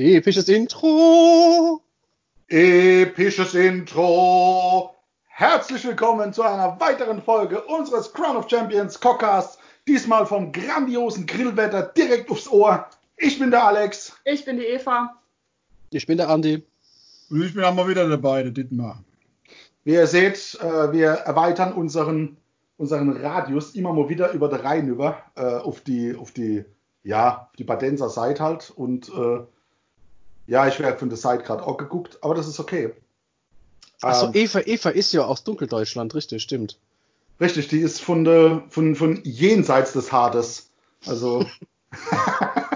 Episches Intro. Episches Intro. Herzlich willkommen zu einer weiteren Folge unseres Crown of Champions Cockcasts. Diesmal vom grandiosen Grillwetter direkt aufs Ohr. Ich bin der Alex. Ich bin die Eva. Ich bin der Andi. Und ich bin auch mal wieder dabei, der Dietmar. Wie ihr seht, äh, wir erweitern unseren, unseren Radius immer mal wieder über den Rhein über, äh, auf die, auf die, ja, auf die Badenser Seite halt. Und äh, ja, ich werde von der Seite gerade auch geguckt, aber das ist okay. Achso, Ähm, Eva, Eva ist ja aus Dunkeldeutschland, richtig, stimmt. Richtig, die ist von, de, von, von jenseits des Hades. Also.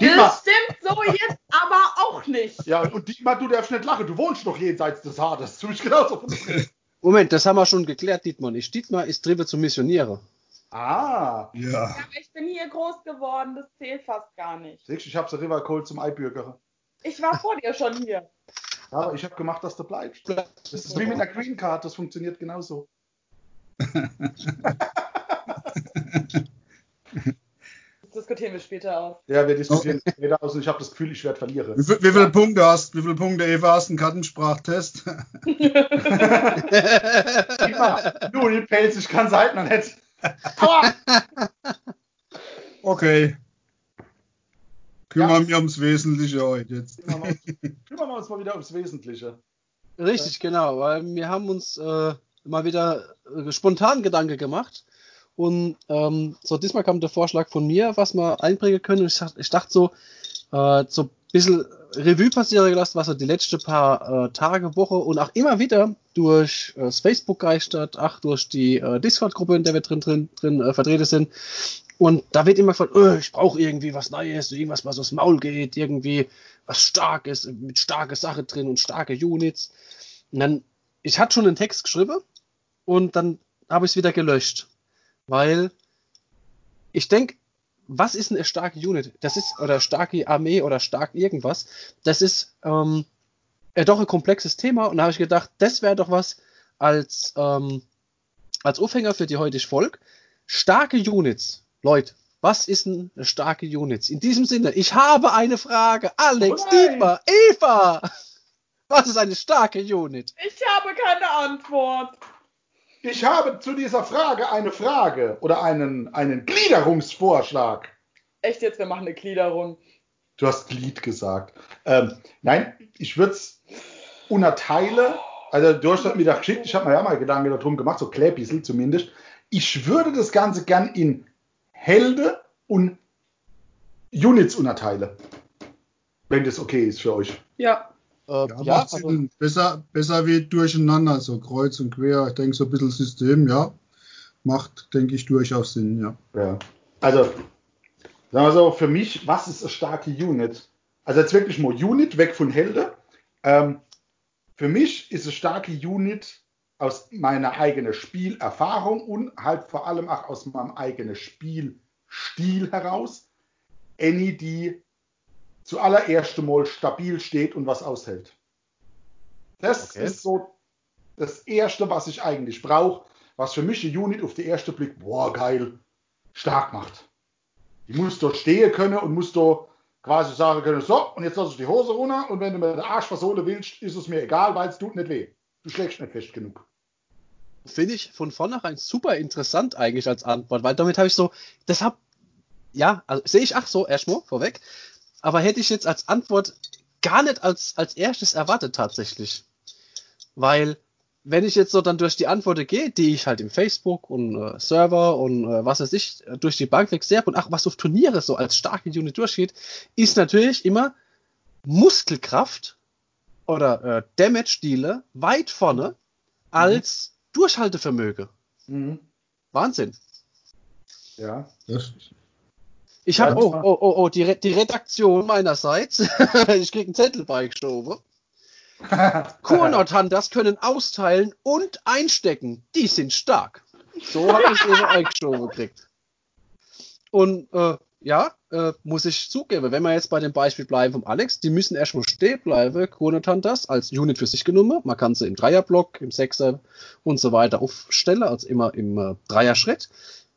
Das stimmt so jetzt aber auch nicht. ja, und Dietmar, du darfst nicht lachen, du wohnst doch jenseits des Hades. Du bist genauso von Moment, das haben wir schon geklärt, Dietmar nicht. Dietmar ist drüber zum Missionierer. Ah, Ja. Aber ich bin hier groß geworden, das zählt fast gar nicht. siehst du, ich hab's River geholt zum Eibürger. Ich war vor dir schon hier. Ja, aber ich habe gemacht, dass du bleibst. Das ist wie mit einer Green Card, das funktioniert genauso. Das diskutieren wir später aus. Ja, wir diskutieren später aus und ich habe das Gefühl, ich werde verlieren. Wie, viel- wie viele Punkte hast Wie viele Punkte, Eva, hast du einen Kartensprachtest? Du, die Pelz, ich kann halt noch nicht. Aua! Okay. Kümmern Ja. wir ums Wesentliche heute jetzt. Kümmern wir uns- kümmern wir uns mal wieder ums Wesentliche. Richtig, genau, weil wir haben uns äh, mal wieder äh, spontan Gedanke gemacht. Und ähm, so diesmal kam der Vorschlag von mir, was wir einbringen können. Und ich, ich dachte so, äh, so ein bisschen Revue passieren gelassen, was so die letzten paar äh, Tage, Woche und auch immer wieder durch äh, das Facebook geistert, ach, durch die äh, Discord-Gruppe, in der wir drin, drin, drin äh, vertreten sind. Und da wird immer gefragt, oh, ich brauche irgendwie was Neues, irgendwas, was aufs Maul geht, irgendwie was Starkes, mit starke Sache drin und starke Units. Und dann, ich hatte schon einen Text geschrieben und dann habe ich es wieder gelöscht. Weil ich denke, was ist eine starke Unit? Das ist, oder starke Armee oder stark irgendwas. Das ist ähm, ja doch ein komplexes Thema und da habe ich gedacht, das wäre doch was als, ähm, als Aufhänger für die heutige Folge. Starke Units. Leute, was ist eine starke Unit? In diesem Sinne, ich habe eine Frage. Alex, Oh. Dietmar, Eva. Was ist eine starke Unit? Ich habe keine Antwort. Ich habe zu dieser Frage eine Frage oder einen, einen Gliederungsvorschlag. Echt jetzt, wir machen eine Gliederung. Du hast Glied gesagt. Ähm, nein, ich würde es unterteile. Also du hast das mir da geschickt, ich habe mir ja mal Gedanken darum gemacht, so Kläbissel zumindest. Ich würde das Ganze gern in Helde und Units unterteile. Wenn das okay ist für euch. Ja. Äh, Ja, ja, macht also, besser, besser wie durcheinander, so kreuz und quer. Ich denke, so ein bisschen System, ja. Macht, denke ich, durchaus Sinn, ja. Ja. Also, sagen wir so, für mich, was ist eine starke Unit? Also jetzt wirklich mal Unit, weg von Helde. Ähm, für mich ist eine starke Unit aus meiner eigenen Spielerfahrung und halt vor allem auch aus meinem eigenen Spielstil heraus. Any, die zuallererst mal stabil steht und was aushält. Das Okay. ist so das Erste, was ich eigentlich brauche, was für mich eine Unit auf den ersten Blick, boah, geil, stark macht. Die muss dort stehen können und muss dort quasi sagen können, so, und jetzt lass ich die Hose runter und wenn du mir den Arsch versohlen willst, ist es mir egal, weil es tut nicht weh. Du schlägst nicht fest genug. finde ich von vornherein super interessant eigentlich als Antwort, weil damit habe ich so, das hab, ja, also sehe ich ach so erstmal vorweg, aber hätte ich jetzt als Antwort gar nicht als, als erstes erwartet tatsächlich. Weil, wenn ich jetzt so dann durch die Antworten gehe, die ich halt im Facebook und äh, Server und äh, was weiß ich, durch die Bank weg sehe und ach, was auf Turniere so als starke Unit durchgeht, ist natürlich immer Muskelkraft oder äh, Damage-Dealer weit vorne als Durchhaltevermögen. Mhm. Wahnsinn. Ja. Das, Ich habe, oh, das oh, oh, oh, die, Re die Redaktion meinerseits, ich krieg einen Zettel beigeschoben. Cornot Hunters können austeilen und einstecken. Die sind stark. So habe ich es eingeschoben gekriegt. Und äh, ja, äh, muss ich zugeben, wenn wir jetzt bei dem Beispiel bleiben vom Alex, die müssen erstmal stehen bleiben, Cornot Hunters als Unit für sich genommen. Man kann sie im Dreierblock, im Sechser und so weiter aufstellen, als immer im äh, Dreier-Schritt.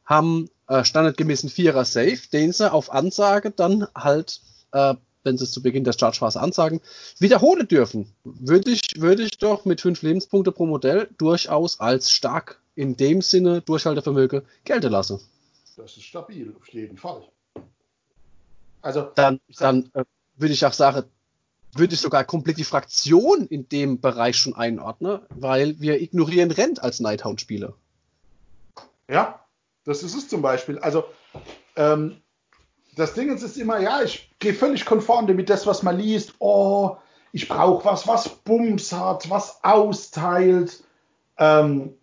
Haben äh, standardgemäßen Vierer Safe, den sie auf Ansage dann halt äh, wenn sie es zu Beginn der Startphase ansagen, wiederholen dürfen, würde ich, würde ich doch mit fünf Lebenspunkte pro Modell durchaus als stark in dem Sinne Durchhaltevermögen gelten lassen. Das ist stabil, auf jeden Fall. Also, Dann, dann äh, würde ich auch sagen, würde ich sogar komplett die Fraktion in dem Bereich schon einordnen, weil wir ignorieren Rent als Nighthound-Spieler. Ja, das ist es zum Beispiel. Also, ähm, das Ding ist, ist immer, ja, ich gehe völlig konform damit, das, was man liest. Oh, ich brauche was, was Bums hat, was austeilt. Ähm,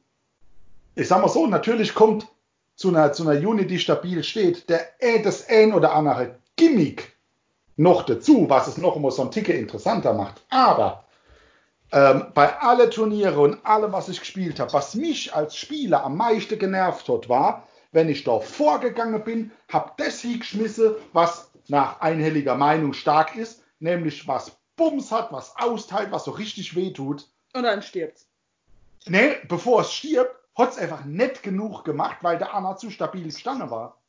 ich sag mal so, natürlich kommt zu einer, zu einer Unit, die stabil steht, der, das ein oder andere Gimmick noch dazu, was es noch immer so ein Ticket interessanter macht. Aber ähm, bei alle Turniere und allem, was ich gespielt habe, was mich als Spieler am meisten genervt hat, war, wenn ich da vorgegangen bin, habe das hingeschmissen, was nach einhelliger Meinung stark ist, nämlich was Bums hat, was austeilt, was so richtig weh tut. Und dann stirbt's. Nee, bevor es stirbt, hat es einfach nicht genug gemacht, weil der Anna zu stabil gestanden war.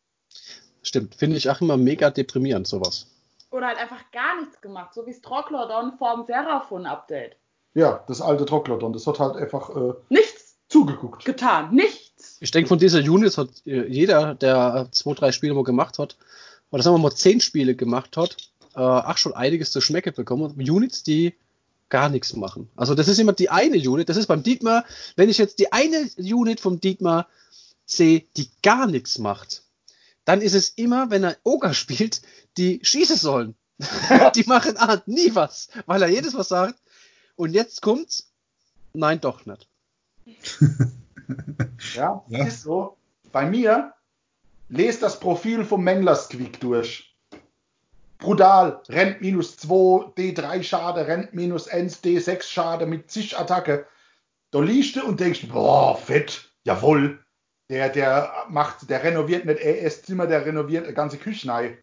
Stimmt, finde ich auch immer mega deprimierend, sowas. Oder halt einfach gar nichts gemacht, so wie Stroglodon vorm Seraphon-Update. Ja, das alte Trocklodon, das hat halt einfach äh, Nichts zugeguckt. getan, nichts. Ich denke, von dieser Units hat äh, jeder, der zwei, drei Spiele mal gemacht hat, oder sagen wir mal zehn Spiele gemacht hat, äh, auch schon einiges zu schmecken bekommen. Units, die gar nichts machen. Also das ist immer die eine Unit, das ist beim Dietmar, wenn ich jetzt die eine Unit vom Dietmar sehe, die gar nichts macht, dann ist es immer, wenn er Oger spielt, die schießen sollen. die machen ah, nie was, weil er jedes was sagt. Und jetzt kommt's. Nein, doch nicht. Ja, Ja. ist so. Bei mir, lest das Profil vom Mängler-Squeak durch. Brutal, rennt minus 2, D3 Schade, rennt minus 1, D6 Schade mit zig Attacke. Da liest du und denkst, boah, fett, jawohl. Der, der macht, der renoviert nicht ES Zimmer, der renoviert eine ganze Küche.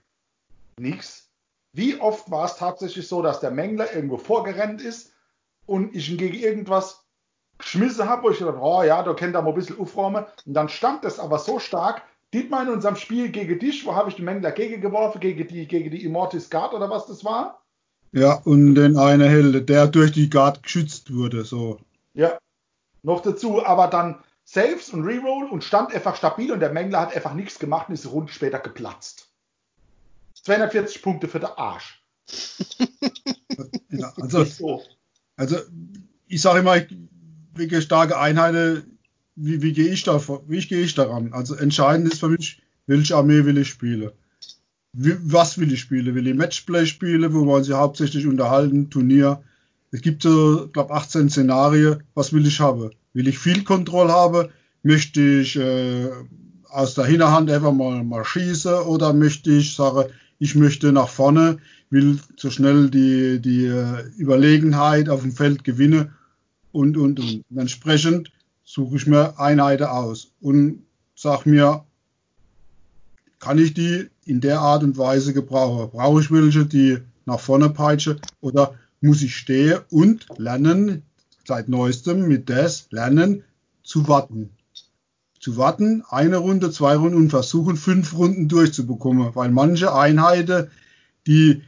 Nix. Wie oft war es tatsächlich so, dass der Mängler irgendwo vorgerannt ist und ich ihn gegen irgendwas geschmissen habe, wo ich gedacht, oh ja, da könnt ihr mal ein bisschen aufräumen. Und dann stand das aber so stark, Dietmar in unserem Spiel gegen dich, wo habe ich den Mängler gegengeworfen, gegen die, gegen die Immortis Guard oder was das war? Ja, und den eine Helde, der durch die Guard geschützt wurde, so. Ja. Noch dazu, aber dann Saves und Reroll und stand einfach stabil und der Mängler hat einfach nichts gemacht und ist rund später geplatzt. 240 Punkte für den Arsch. Ja, also, so. also ich sage immer, ich- wegen starke Einheiten, wie, wie gehe ich da wie gehe ich daran? Also entscheidend ist für mich, welche Armee will ich spielen? Wie, was will ich spielen? Will ich Matchplay spielen, wo man sich hauptsächlich unterhalten, Turnier? Es gibt so, glaube 18 Szenarien. Was will ich haben? Will ich viel Kontrolle haben? Möchte ich äh, aus der Hinterhand einfach mal, mal schießen oder möchte ich sagen, ich möchte nach vorne, will so schnell die, die äh, Überlegenheit auf dem Feld gewinnen und, und, und. Und entsprechend suche ich mir Einheiten aus und sag mir, kann ich die in der Art und Weise gebrauchen? Brauche ich welche, die nach vorne peitschen oder muss ich stehen und lernen, seit neuestem mit das lernen zu warten? Zu warten, eine Runde, zwei Runden und versuchen, fünf Runden durchzubekommen, weil manche Einheiten, die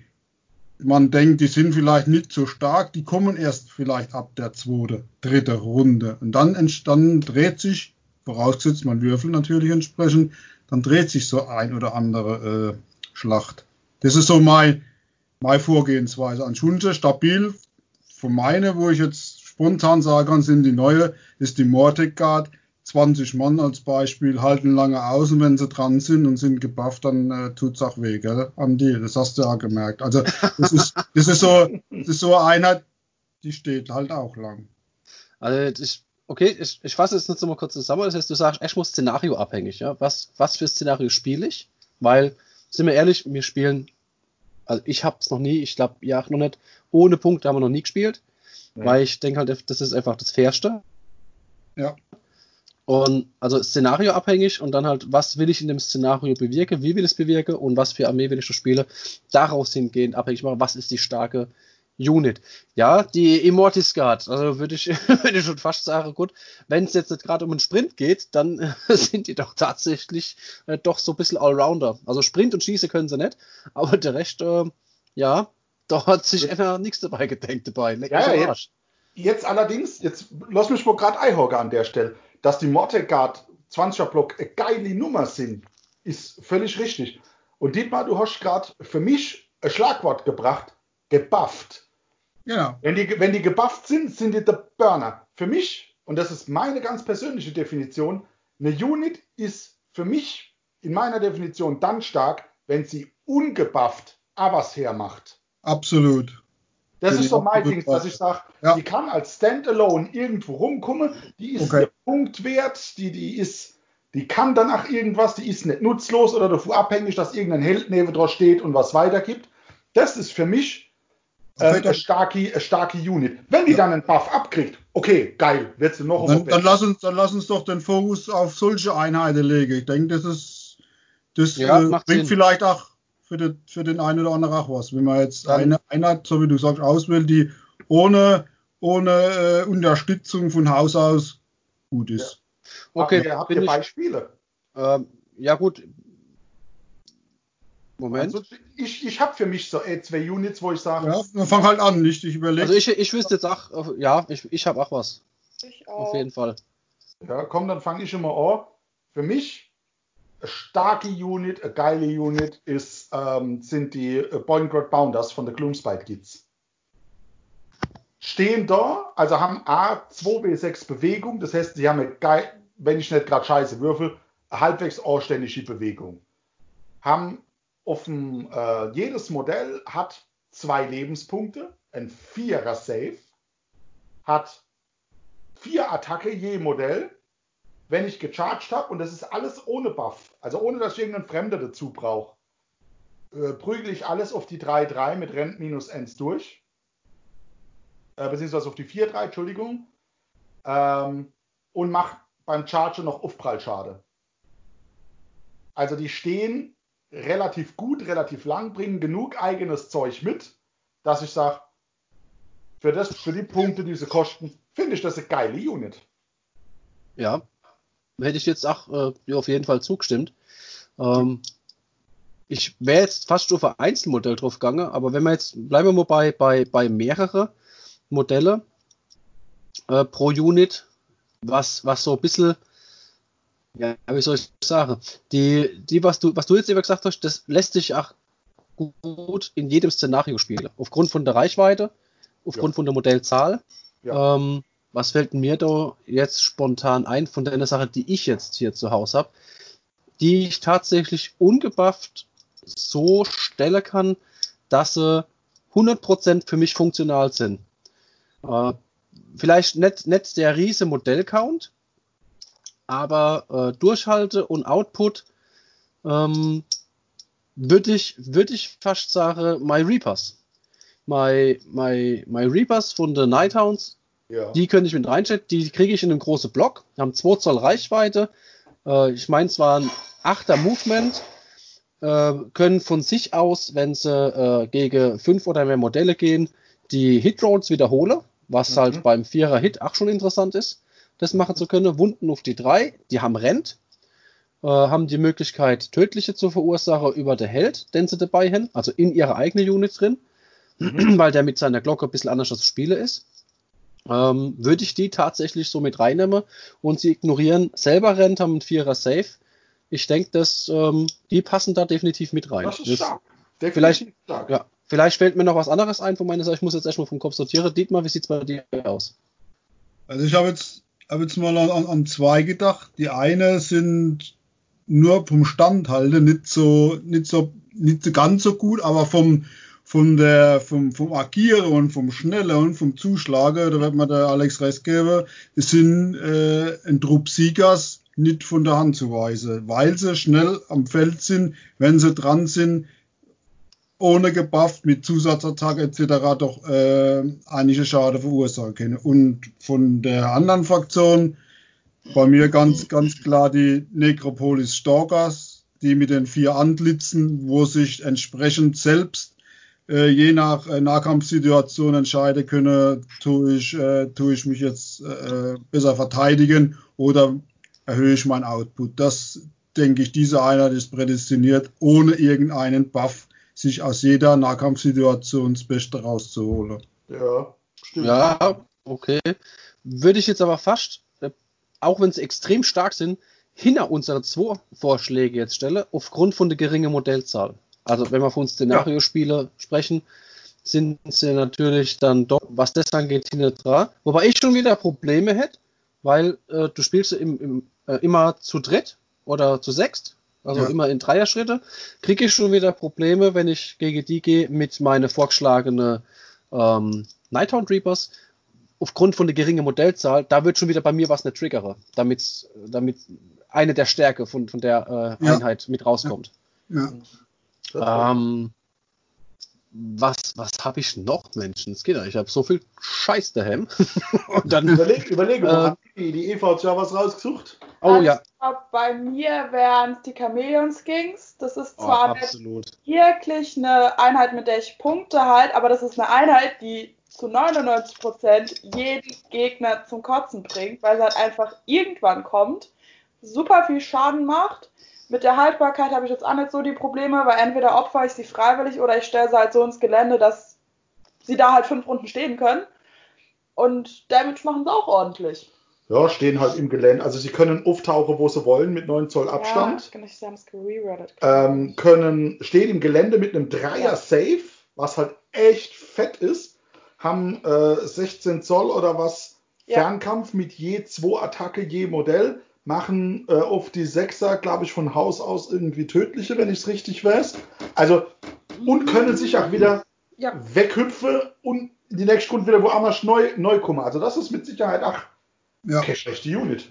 man denkt, die sind vielleicht nicht so stark, die kommen erst vielleicht ab der zweiten, dritte Runde. Und dann, dann dreht sich, vorausgesetzt man würfelt natürlich entsprechend, dann dreht sich so ein oder andere äh, Schlacht. Das ist so mein, meine Vorgehensweise. An Schunze stabil von meine, wo ich jetzt spontan sagen kann, sind die neue, ist die Mortec Guard. 20 Mann als Beispiel halten lange aus und wenn sie dran sind und sind gebufft, dann äh, tut's auch weh, gell? Andi, das hast du ja gemerkt. Also das ist, das ist so, das ist so eine Einheit, die steht halt auch lang. Also ich, okay, ich, ich fasse jetzt noch mal kurz zusammen. Das heißt, du sagst, echt muss Szenario abhängig, ja. Was, was für Szenario spiele ich? Weil, sind wir ehrlich, wir spielen, also ich hab's noch nie, ich glaube, ja auch noch nicht, ohne Punkte haben wir noch nie gespielt. Ja. Weil ich denke halt, das ist einfach das Fairste. Ja. Und also Szenario abhängig und dann halt, was will ich in dem Szenario bewirken, wie will ich es bewirken und was für Armee will ich so spielen, daraus hingehend abhängig machen, was ist die starke Unit. Ja, die Immortis Guard, also würde ich, würde ich schon fast sagen, gut, wenn es jetzt nicht gerade um einen Sprint geht, dann äh, sind die doch tatsächlich äh, doch so ein bisschen Allrounder. Also Sprint und Schieße können sie nicht, aber der Rest, äh, ja, da hat sich einer nichts dabei gedenkt dabei. Leck Ja, ja, jetzt-. Jetzt allerdings, jetzt lass mich mal gerade einhaken an der Stelle, dass die Mortegard 20er Block eine geile Nummer sind, ist völlig richtig. Und Dietmar, du hast gerade für mich ein Schlagwort gebracht, gebufft. Genau. Wenn die, wenn die gebufft sind, sind die der Burner. Für mich, und das ist meine ganz persönliche Definition, eine Unit ist für mich in meiner Definition dann stark, wenn sie ungebufft aber was hermacht. Absolut. Das Bin ist so mein Ding, dass ich sage, Ja. die kann als Standalone irgendwo rumkommen, die ist Okay. Punkt wert, die, die ist, die kann danach irgendwas, die ist nicht nutzlos oder davon abhängig, dass irgendein Held neben drauf steht und was weitergibt. Das ist für mich Okay, eine, starke, eine starke Unit. Wenn die dann einen Buff abkriegt, okay, geil, wird sie noch Dann, dann, lass uns, dann lass uns doch den Fokus auf solche Einheiten legen. Ich denke, das ist, das Ja, äh, bringt Sinn. vielleicht auch für den, für den einen oder anderen auch was. Wenn man jetzt Dann- eine Einheit, so wie du sagst, auswählt, die ohne, ohne äh, Unterstützung von Haus aus gut ist. Okay, habt ihr, habt ihr ich, Beispiele? ähm, ja gut. Moment. Also ich ich habe für mich so äh, zwei Units, wo ich sage, Ja, dann fang halt an, nicht? Ich überlege. Also ich, ich wüsste jetzt auch, ja, ich, ich habe auch was. Ich Auf auch. jeden Fall. Ja, komm, dann fange ich immer an. Für mich eine starke Unit, eine geile Unit ist, ähm, sind die Boingrod Bounders von der Gloomspite Kids. Stehen da, also haben A 2W6 Bewegung, das heißt, sie haben eine wenn ich nicht gerade scheiße würfel, halbwegs anständige Bewegung. Haben dem, äh, jedes Modell hat zwei Lebenspunkte, ein Vierer Save, hat vier Attacke je Modell, wenn ich gecharged habe, und das ist alles ohne Buff, also ohne dass ich irgendeinen Fremder dazu brauche, äh, prügel ich alles auf die 3-3 mit Rent minus 1 durch. Äh, beziehungsweise auf die 4-3, Entschuldigung. Ähm, und mache beim Charger noch Aufprallschade. Also die stehen relativ gut, relativ lang, bringen genug eigenes Zeug mit, dass ich sage, für, das, für die Punkte, die sie kosten, finde ich das eine geile Unit. Ja. Hätte ich jetzt auch äh, auf jeden Fall zugestimmt. Ähm, ich wäre jetzt fast auf ein Einzelmodell drauf gegangen, aber wenn wir jetzt, bleiben wir mal bei, bei, bei mehrere Modelle äh, pro Unit, was, was so ein bisschen, ja, wie soll ich sagen, die, die was, du, was du jetzt eben gesagt hast, das lässt sich auch gut in jedem Szenario spielen. Aufgrund von der Reichweite, aufgrund Ja. von der Modellzahl. Ja. Ähm, was fällt mir da jetzt spontan ein von der Sache, die ich jetzt hier zu Hause habe, die ich tatsächlich ungebufft so stellen kann, dass sie 100% für mich funktional sind. Äh, vielleicht nicht, nicht der riese Modellcount, aber äh, Durchhalte und Output ähm, würde ich, würd ich fast sagen, My Reapers. My, my, my Reapers von den Nighthounds Ja. die könnte ich mit reinstellen. Die kriege ich in einen großen Block. Haben 2 Zoll Reichweite. Äh, ich meine, es waren 8er Movement. Äh, können von sich aus, wenn sie äh, gegen fünf oder mehr Modelle gehen, die Hitrolls wiederholen. Was Mhm. halt beim Vierer Hit auch schon interessant ist, das machen zu können. Wunden auf die drei, die haben Rent. Äh, haben die Möglichkeit, tödliche zu verursachen über der Held, den sie dabei haben, also in ihre eigene Unit drin, weil der mit seiner Glocke ein bisschen anders zu spielen ist ähm, würde ich die tatsächlich so mit reinnehmen und sie ignorieren selber rennt, haben einen Vierer Safe. Ich denke, dass ähm, die passen da definitiv mit rein. Das ist Das- stark. Definitiv vielleicht- stark. Ja, vielleicht fällt mir noch was anderes ein von meiner Seite. Ich muss jetzt erstmal vom Kopf sortieren. Dietmar, wie sieht's bei dir aus? Also ich habe jetzt, hab jetzt mal an, an, zwei gedacht. Die eine sind nur vom Standhalten nicht so, nicht so, nicht so ganz so gut, aber vom, von der, vom, vom Agieren und vom Schnellen und vom Zuschlagen, da wird mir der Alex recht geben, es sind äh, ein Trupp Siegers nicht von der Hand zu weisen, weil sie schnell am Feld sind, wenn sie dran sind, ohne gebufft mit Zusatzattacke etc. doch äh, einige Schade verursachen können. Und von der anderen Fraktion bei mir ganz, ganz klar die Necropolis Stalkers, die mit den vier Antlitzen, wo sich entsprechend selbst äh, je nach äh, Nahkampfsituation entscheiden können, tue ich, äh, tue ich mich jetzt äh, besser verteidigen oder erhöhe ich meinen Output. Das denke ich, diese Einheit ist prädestiniert, ohne irgendeinen Buff sich aus jeder Nahkampfsituation das Beste rauszuholen. Ja, stimmt. Ja, okay. Würde ich jetzt aber fast, äh, auch wenn sie extrem stark sind, hinter unsere zwei Vorschläge jetzt stellen, aufgrund von der geringen Modellzahl. Also wenn wir von Szenario-Spiele sprechen, sind sie natürlich dann doch, was das angeht, hinter dran. Wobei ich schon wieder Probleme hätte, weil äh, du spielst im, im, äh, immer zu dritt oder zu sechst, also Ja. immer in Dreierschritte, kriege ich schon wieder Probleme, wenn ich gegen die gehe mit meine vorgeschlagene ähm, Nighthound Reapers. Aufgrund von der geringen Modellzahl, da wird schon wieder bei mir was eine triggere, damit, damit eine der Stärke von, von der äh, Ja. Einheit mit rauskommt. Ja. Das- Ähm, was was habe ich noch, Menschen? Es geht ja, ich habe so viel Scheiß daheim. Und dann, Überleg, überlege Äh, die, Eva hat ja was rausgesucht. oh Also, ja, bei mir wären es die Chameleon Skings. Das ist oh, zwar nicht absolut. wirklich eine Einheit, mit der ich Punkte halt, aber das ist eine Einheit, die zu 99% jeden Gegner zum Kotzen bringt, weil sie halt einfach irgendwann kommt, super viel Schaden macht. Mit der Haltbarkeit habe ich jetzt auch nicht so die Probleme, weil entweder opfer ich sie freiwillig oder ich stelle sie halt so ins Gelände, dass sie da halt fünf Runden stehen können. Und Damage machen sie auch ordentlich. Ja, stehen halt im Gelände. Also sie können auftauchen, wo sie wollen, mit 9 Zoll Abstand. Ja, genau, sie haben es gerereadet. ähm, können, stehen im Gelände mit einem Dreier Ja. Safe, was halt echt fett ist, haben äh, 16 Zoll oder was Ja. Fernkampf mit je zwei Attacke je Modell, machen äh, auf die Sechser, glaube ich, von Haus aus irgendwie tödliche, wenn ich es richtig weiß. Also, und können sich auch wieder Ja. weghüpfen und in die nächste Runde wieder woanders neu, neu kommen. Also das ist mit Sicherheit, ach, Ja. keine schlechte Unit.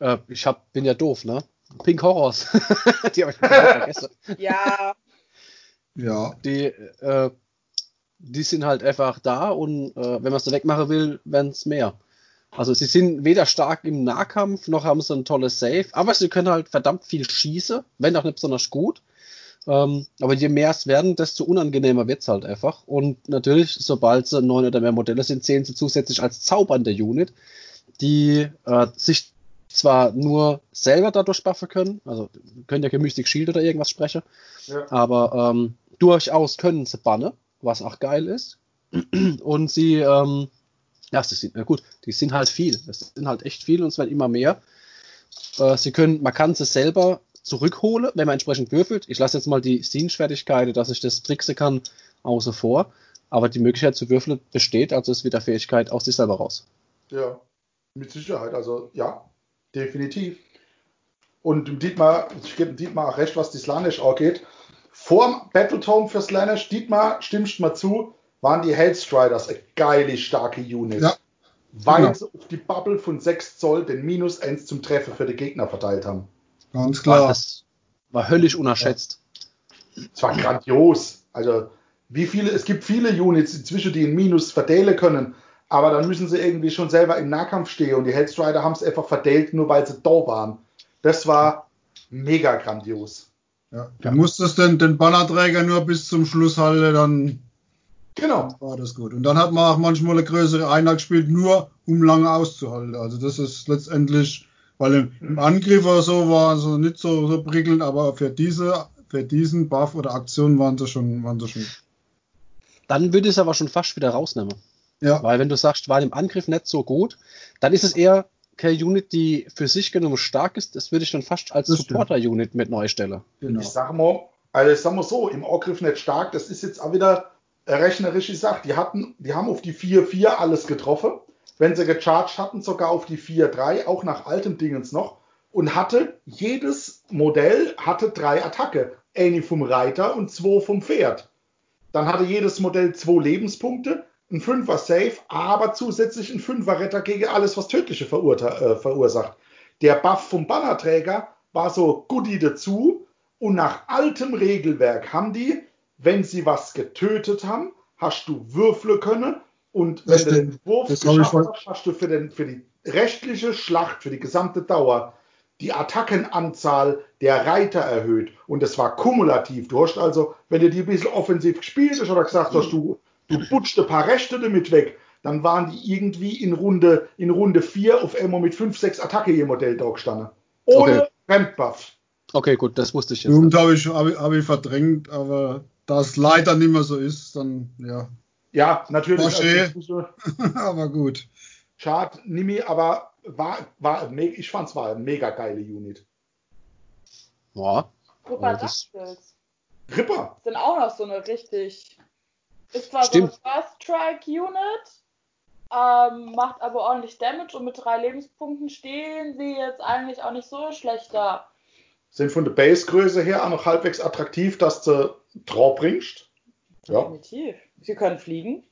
Äh, ich hab, bin ja doof, ne? Pink Horrors. die habe ich vergessen. Ja, Ja. Die, äh, die sind halt einfach da und äh, wenn man sie wegmachen will, werden es mehr. Also sie sind weder stark im Nahkampf, noch haben sie ein tolles Save, aber sie können halt verdammt viel schießen, wenn auch nicht besonders gut. Ähm, aber je mehr es werden, desto unangenehmer wird es halt einfach. Und natürlich, sobald sie neun oder mehr Modelle sind, zählen sie zusätzlich als zaubernde Unit, die äh, sich zwar nur selber dadurch buffen können, also können ja Mystic Shield oder irgendwas sprechen, Ja. aber ähm, durchaus können sie bannen, was auch geil ist. Und sie, ähm, ja, sie sind, na gut, die sind halt viel. Es sind halt echt viel und es werden immer mehr. Äh, sie können, man kann sie selber zurückholen, wenn man entsprechend würfelt. Ich lasse jetzt mal die Siege-Fertigkeit, dass ich das tricksen kann, außer vor. Aber die Möglichkeit zu würfeln besteht, also ist wieder Fähigkeit aus sich selber raus. Ja, mit Sicherheit. Also ja, definitiv. Und dem Dietmar, ich gebe dem Dietmar auch recht, was die Slanesh angeht. Vor Battletome für Slanesh, Dietmar, stimmst mal zu, waren die Hellstriders eine geile, starke Unit. Ja. Weil Genau. sie auf die Bubble von 6 Zoll den Minus 1 zum Treffen für die Gegner verteilt haben. Ganz klar. das war höllisch unerschätzt. Es war grandios. Also, wie viele, es gibt viele Units inzwischen, die einen Minus verdelen können, aber dann müssen sie irgendwie schon selber im Nahkampf stehen und die Hellstrider haben es einfach verdelt, nur weil sie da waren. Das war mega grandios. Ja. Du musstest den, den Bannerträger nur bis zum Schluss halten, dann Genau. war das gut. Und dann hat man auch manchmal eine größere Einheit gespielt, nur um lange auszuhalten. Also das ist letztendlich, weil im, im Angriff oder so war so nicht so, so prickelnd, aber für diese, für diesen Buff oder Aktion waren sie schon, waren sie schon. Dann würde ich es aber schon fast wieder rausnehmen. Ja, Weil wenn du sagst, war im Angriff nicht so gut, dann ist es eher keine Unit, die für sich genommen stark ist. Das würde ich dann fast als. Supporter-Unit mit neu stellen. genau. Ich sag mal, also ich sag mal so, im Angriff nicht stark, das ist jetzt auch wieder eine rechnerische Sache. Die hatten, die haben auf die 4-4 alles getroffen. Wenn sie gecharged hatten, sogar auf die 4-3, auch nach altem Dingens noch. Und hatte, jedes Modell hatte drei Attacke. Eine vom Reiter und zwei vom Pferd. Dann hatte jedes Modell zwei Lebenspunkte, ein Fünfer Safe, aber zusätzlich ein Fünfer Retter gegen alles, was tödliche äh, verursacht. Der Buff vom Bannerträger war so Goodie dazu. Und nach altem Regelwerk haben die, wenn sie was getötet haben, hast du würfeln können. Und wenn Das du den Wurf geschafft hast, hast du für, den, für die rechtliche Schlacht, für die gesamte Dauer, die Attackenanzahl der Reiter erhöht. Und das war kumulativ. Du hast also, wenn du die ein bisschen offensiv gespielt hast oder gesagt hast, du, du putscht ein paar Rechte damit weg, dann waren die irgendwie in Runde, in Runde 4 auf einmal mit 5, 6 Attacke je Modell da gestanden. Ohne Okay. Fremdbuff. Okay, gut, das wusste ich jetzt. Jugend nicht. habe ich, hab ich, hab ich verdrängt, aber da es leider nicht mehr so ist, dann ja. Ja, natürlich. Also, aber gut. Schade, Nimi, aber war, war, ich fand es war eine mega geile Unit. Ja. Super Ja, das-. Ripper. Sind auch noch so eine richtig. Ist zwar Stimmt. so eine First Strike Unit, ähm, macht aber ordentlich Damage und mit drei Lebenspunkten stehen sie jetzt eigentlich auch nicht so schlecht da. Sind von der Basegröße her auch noch halbwegs attraktiv, dass du Draw bringst. Ja, Definitiv. Sie können fliegen.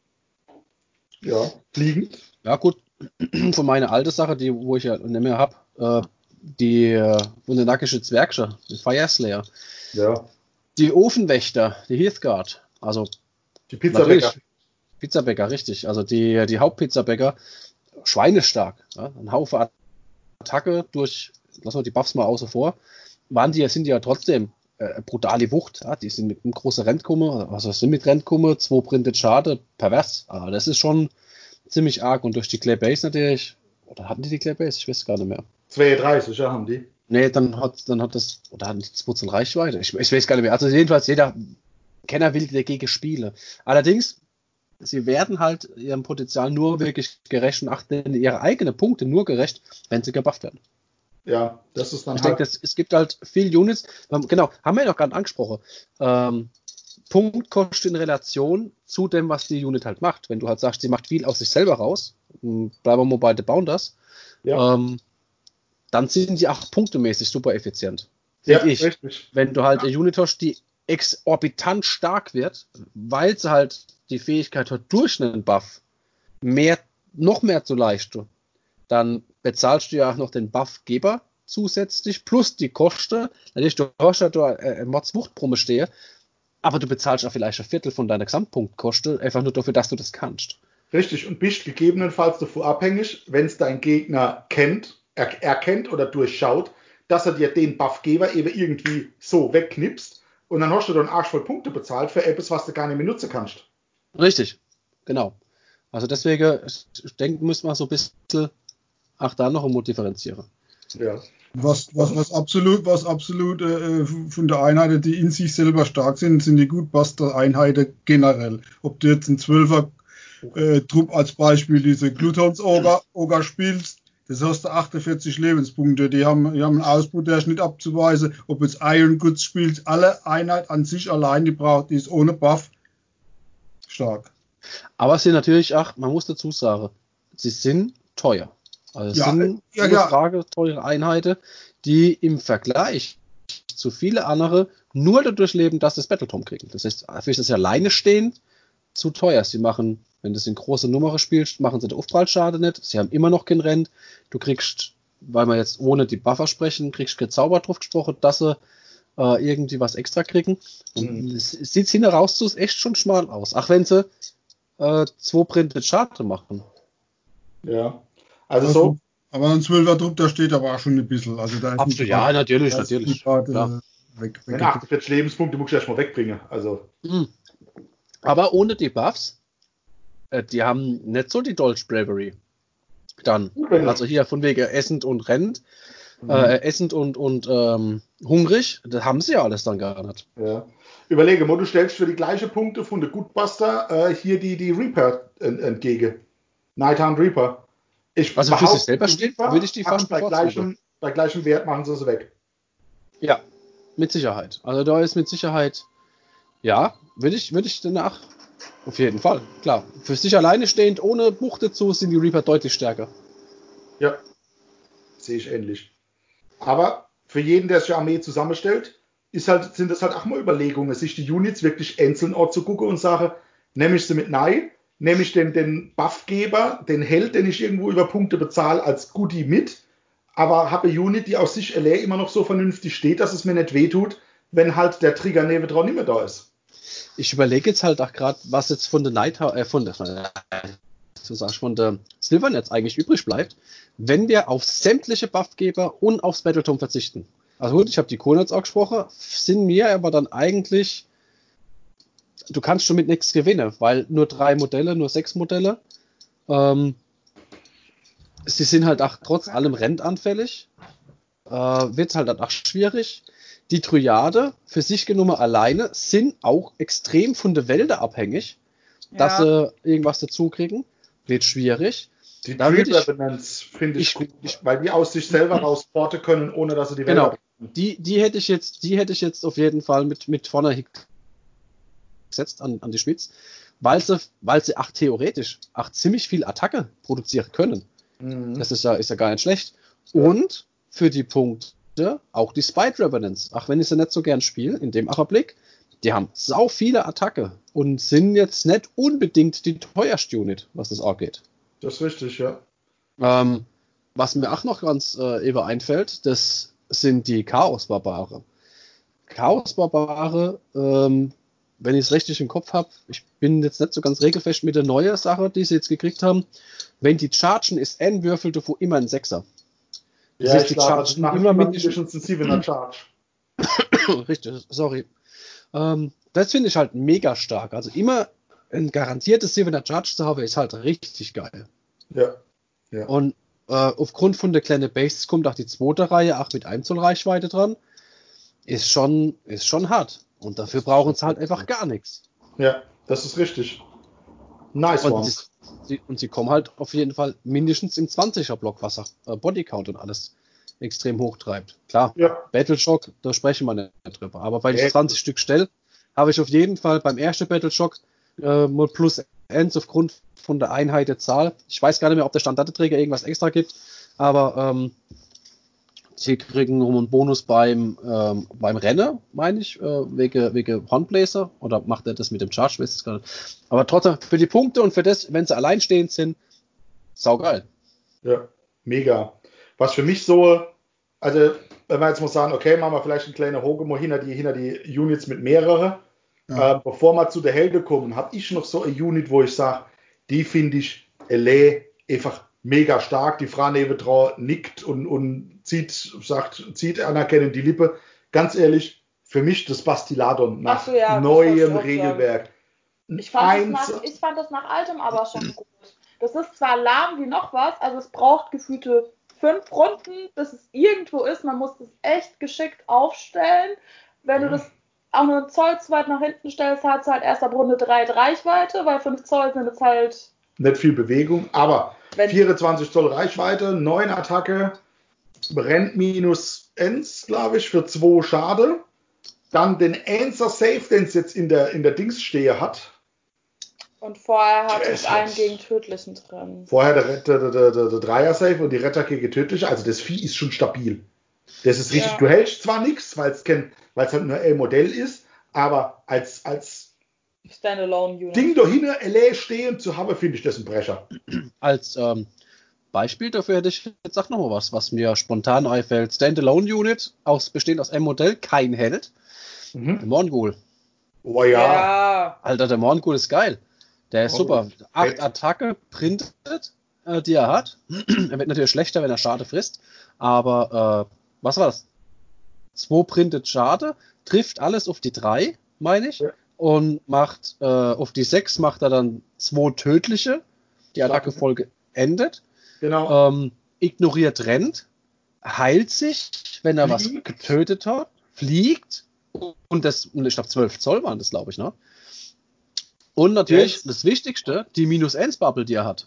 ja. Fliegend. Ja, gut. Von meiner alte Sache, die, wo ich ja nicht mehr habe, äh, die äh, wundernackische Zwergsche, die Fire Slayer. Ja. Die Ofenwächter, die Heathguard. Also Die Pizzabäcker. Pizzabäcker, richtig. Also die, die Hauptpizzabäcker, schweinestark. Ja? Ein Haufen Attacke durch, lassen wir die Buffs mal außen vor, waren die, sind die ja trotzdem äh, brutale Wucht. Ja? Die sind mit einem großen Rentkumme, also sind mit Rentkumme, zwei Printed Schade, pervers. Aber das ist schon ziemlich arg. Und durch die Clay Base natürlich, oder hatten die die Clay Base? Ich weiß gar nicht mehr. 32, ja, haben die. Nee, dann hat, dann hat das, oder hatten die 2 Reichweite? Ich, ich weiß gar nicht mehr. Also jedenfalls, jeder Kenner will dagegen spielen. Allerdings, sie werden halt ihrem Potenzial nur wirklich gerecht und achten ihre eigenen Punkte nur gerecht, wenn sie gebufft werden. Ja, das ist dann Ich halt. denke, es, es gibt halt viele Units, ähm, genau, haben wir ja noch gerade angesprochen. Ähm, Punktkosten in Relation zu dem, was die Unit halt macht. Wenn du halt sagst, sie macht viel aus sich selber raus, m, bleiben wir mal bei The Bounders, ja, ähm, dann sind die auch punktemäßig super effizient. ja ich. richtig. Wenn du halt eine Unit hast, die exorbitant stark wird, weil sie halt die Fähigkeit hat, durch einen Buff mehr, noch mehr zu leisten, dann bezahlst du ja auch noch den Buffgeber zusätzlich plus die Kosten. Natürlich, du hast ja da äh, Mordswuchtbrumme stehe, aber du bezahlst auch vielleicht ein Viertel von deiner Gesamtpunktkoste, einfach nur dafür, dass du das kannst. Richtig. Und bist gegebenenfalls davon abhängig, wenn es dein Gegner kennt, er, erkennt oder durchschaut, dass er dir den Buffgeber eben irgendwie so wegknipst und dann hast du dann Arsch voll Punkte bezahlt für etwas, was du gar nicht mehr nutzen kannst. Richtig, genau. Also deswegen, ich denke, müssen wir so ein bisschen auch da noch einmal differenzieren. Ja. Was, was, was absolut, was absolut äh, von der Einheiten, die in sich selber stark sind, sind die Gutbuster-Einheiten generell. Ob du jetzt einen Zwölfer äh, Trupp als Beispiel diese Glutons Oger, Oger spielst, das hast du 48 Lebenspunkte. Die haben, die haben einen Ausbruch, der ist nicht abzuweisen. Ob jetzt Iron Goods spielt, alle Einheit an sich allein, die braucht, die ist ohne Buff stark. Aber es sind natürlich auch, man muss dazu sagen, sie sind teuer. Also es Ja, sind ja, ohne ja. Frage teure Einheiten, die im Vergleich zu viele andere nur dadurch leben, dass sie das Battletom kriegen. Das heißt, dafür ist das alleine stehend zu teuer. Sie machen, wenn du es in große Nummer spielst, machen sie den Aufprallschaden nicht. Sie haben immer noch kein Rent. Du kriegst, weil wir jetzt ohne die Buffer sprechen, kriegst kein Zauber drauf gesprochen, dass sie äh, irgendwie was extra kriegen. Und Mhm. es sieht hinten raus zu, ist echt schon schmal aus. Auch wenn sie äh, zwei Printed Schaden machen. Ja. Also so, Aber ein 12er Trupp, da steht aber auch schon ein bisschen. Also da ist Absolut, nicht ja, natürlich, da ist natürlich. grad, Klar. äh, weg, wenn weg. 48 Lebenspunkte musst du erstmal wegbringen. Also, Mhm. Aber ohne die Buffs, äh, die haben nicht so die Dolch Bravery. Dann, Genau. also hier von wegen essend und rennend, Mhm. äh, essend und, und ähm, hungrig, das haben sie ja alles dann gar nicht. ja. Überlege mal, du stellst für die gleichen Punkte von der Goodbuster äh, hier die, die Reaper ent entgegen. Nighthound Reaper. Ich Also für sich selber steht, würde ich die fast bei gleichem, bei gleichem Wert machen sie sie weg. Ja, mit Sicherheit. Also da ist mit Sicherheit, ja, würde ich, würde ich danach, auf jeden Fall, klar. Für sich alleine stehend, ohne Buch dazu, sind die Reaper deutlich stärker. Ja, sehe ich ähnlich. Aber für jeden, der sich eine Armee zusammenstellt, ist halt, sind das halt auch mal Überlegungen, sich die Units wirklich einzeln anzugucken und sagen, nehme ich sie mit Nei, nehme ich den, den Buffgeber, den Held, den ich irgendwo über Punkte bezahle, als Goodie mit, aber habe eine Unit, die aus sich allein immer noch so vernünftig steht, dass es mir nicht wehtut, wenn halt der Trigger neben dran nicht mehr da ist. Ich überlege jetzt halt auch gerade, was jetzt von der Night, äh, von der, von der Silvernetz eigentlich übrig bleibt, wenn wir auf sämtliche Buffgeber und aufs Battletome verzichten. Also gut, ich habe die Kohlnetz auch gesprochen, sind mir aber dann eigentlich, du kannst schon mit nichts gewinnen, weil nur drei Modelle, nur sechs Modelle, ähm, sie sind halt auch trotz allem rentanfällig, äh, wird halt auch schwierig. Die Triade für sich genommen alleine sind auch extrem von der Wälder abhängig, dass sie irgendwas dazu kriegen. Wird schwierig. Die Da Tree würd ich- Revenants finde ich, ich- gut, weil die aus sich selber raus porten können, ohne dass sie die Genau. Wälder Die, die hätte ich jetzt, die hätte ich jetzt auf jeden Fall mit, mit vorne gesetzt an, an die Spitz, weil sie, weil sie auch theoretisch auch ziemlich viel Attacke produzieren können. Mhm. Das ist ja, ist ja gar nicht schlecht. Und für die Punkte auch die Spite Revenants. Auch wenn ich sie nicht so gern spiele, in dem Acherblick, die haben sau viele Attacke und sind jetzt nicht unbedingt die teuerste Unit, was das angeht. Das ist richtig, ja. Ähm, was mir auch noch ganz äh, eben einfällt, das sind die Chaos-Barbare. Chaos-Barbare, ähm, wenn ich es richtig im Kopf habe, ich bin jetzt nicht so ganz regelfest mit der neuen Sache, die sie jetzt gekriegt haben. Wenn die chargen, ist n Würfel davor immer ein Sechser. Ja, heißt, ich die glaube, chargen macht immer immer mindestens- mindestens einen Sievener Charge. Richtig, sorry. Ähm, das finde ich halt mega stark. Also immer ein garantiertes 7er Charge zu haben, ist halt richtig geil. Ja. ja. Und äh, aufgrund von der kleinen Base kommt auch die zweite Reihe auch mit 1 Zoll Reichweite dran. Ist schon, ist schon hart. Und dafür brauchen sie halt einfach gar nichts. ja, das ist richtig. Nice Und, one. das, sie, und sie kommen halt auf jeden Fall mindestens im 20er Block, was auch, äh, Bodycount und alles extrem hoch treibt. Klar, Ja, Battleshock, da sprechen wir nicht drüber. Aber weil ich Ja. 20 Stück stelle, habe ich auf jeden Fall beim ersten Battleshock äh, mal plus 1 aufgrund von der Einheit der Zahl. Ich weiß gar nicht mehr, ob der Standardträger irgendwas extra gibt, aber ähm, sie kriegen um einen Bonus beim, ähm, beim Rennen, meine ich, äh, wegen, wegen Hornblazer. Oder macht er das mit dem Charge? Weiß gar nicht. Aber trotzdem, für die Punkte und für das, wenn sie alleinstehend sind, saugeil. ja, mega. Was für mich so, also wenn wir jetzt mal sagen, okay, machen wir vielleicht einen kleinen Hogemo hinter die, hinter die Units mit mehreren. Ja. Äh, bevor wir zu der Helde kommen, habe ich noch so eine Unit, wo ich sage, die finde ich LA einfach mega stark. Die Frau nebendran nickt und, und zieht, sagt, zieht anerkennend die Lippe. Ganz ehrlich, für mich das Bastiladon nach Ach so, ja, neuem. Regelwerk. Ich fand, nach, ich fand das nach altem aber schon gut. Das ist zwar lahm wie noch was, also es braucht gefühlte fünf Runden, bis es irgendwo ist. Man muss es echt geschickt aufstellen. Wenn du Mhm. das auch nur einen Zoll zu weit nach hinten stellst, hat es halt erst ab Runde 3 Reichweite, weil 5 Zoll sind es halt, nicht viel Bewegung, aber wenn 24 Zoll Reichweite, 9 Attacke, brennt minus 1, glaube ich, für 2 Schade. Dann den Answer Safe, den es jetzt in der, in der Dings stehe hat. und vorher hat Es es einen gegen Tödlichen drin. Vorher der, der, der, der, der, der Dreier Safe und die Retter gegen tödlich. Also das Vieh ist schon stabil. Das ist richtig. Ja. Du hältst zwar nichts, weil es kein- weil es halt nur ein Modell ist, aber als, als Standalone Unit. Ding da hinten LA stehen zu haben, finde ich das ein Brecher. Als ähm, Beispiel dafür hätte ich jetzt auch noch mal was, was mir spontan einfällt. Standalone Unit, aus, bestehend aus einem Modell, kein Held. Der Mhm. Morngul. Oh ja. ja. Alter, der Morngul ist geil. Der ist Oh, super. Acht okay. Attacke printet, äh, die er hat. er wird natürlich schlechter, wenn er Schade frisst. Aber, äh, was war das? Zwei printet Schade, trifft alles auf die drei, meine ich. Ja. Und macht, äh, auf die sechs macht er dann zwei tödliche. Die Attacke-Folge endet. Genau. Ähm, ignoriert rennt, heilt sich, wenn er was Fliegt. getötet hat, fliegt und das, und ich glaube 12 Zoll waren das, glaube ich, ne? Und natürlich Yes. das Wichtigste, die minus 1 Bubble, die er hat.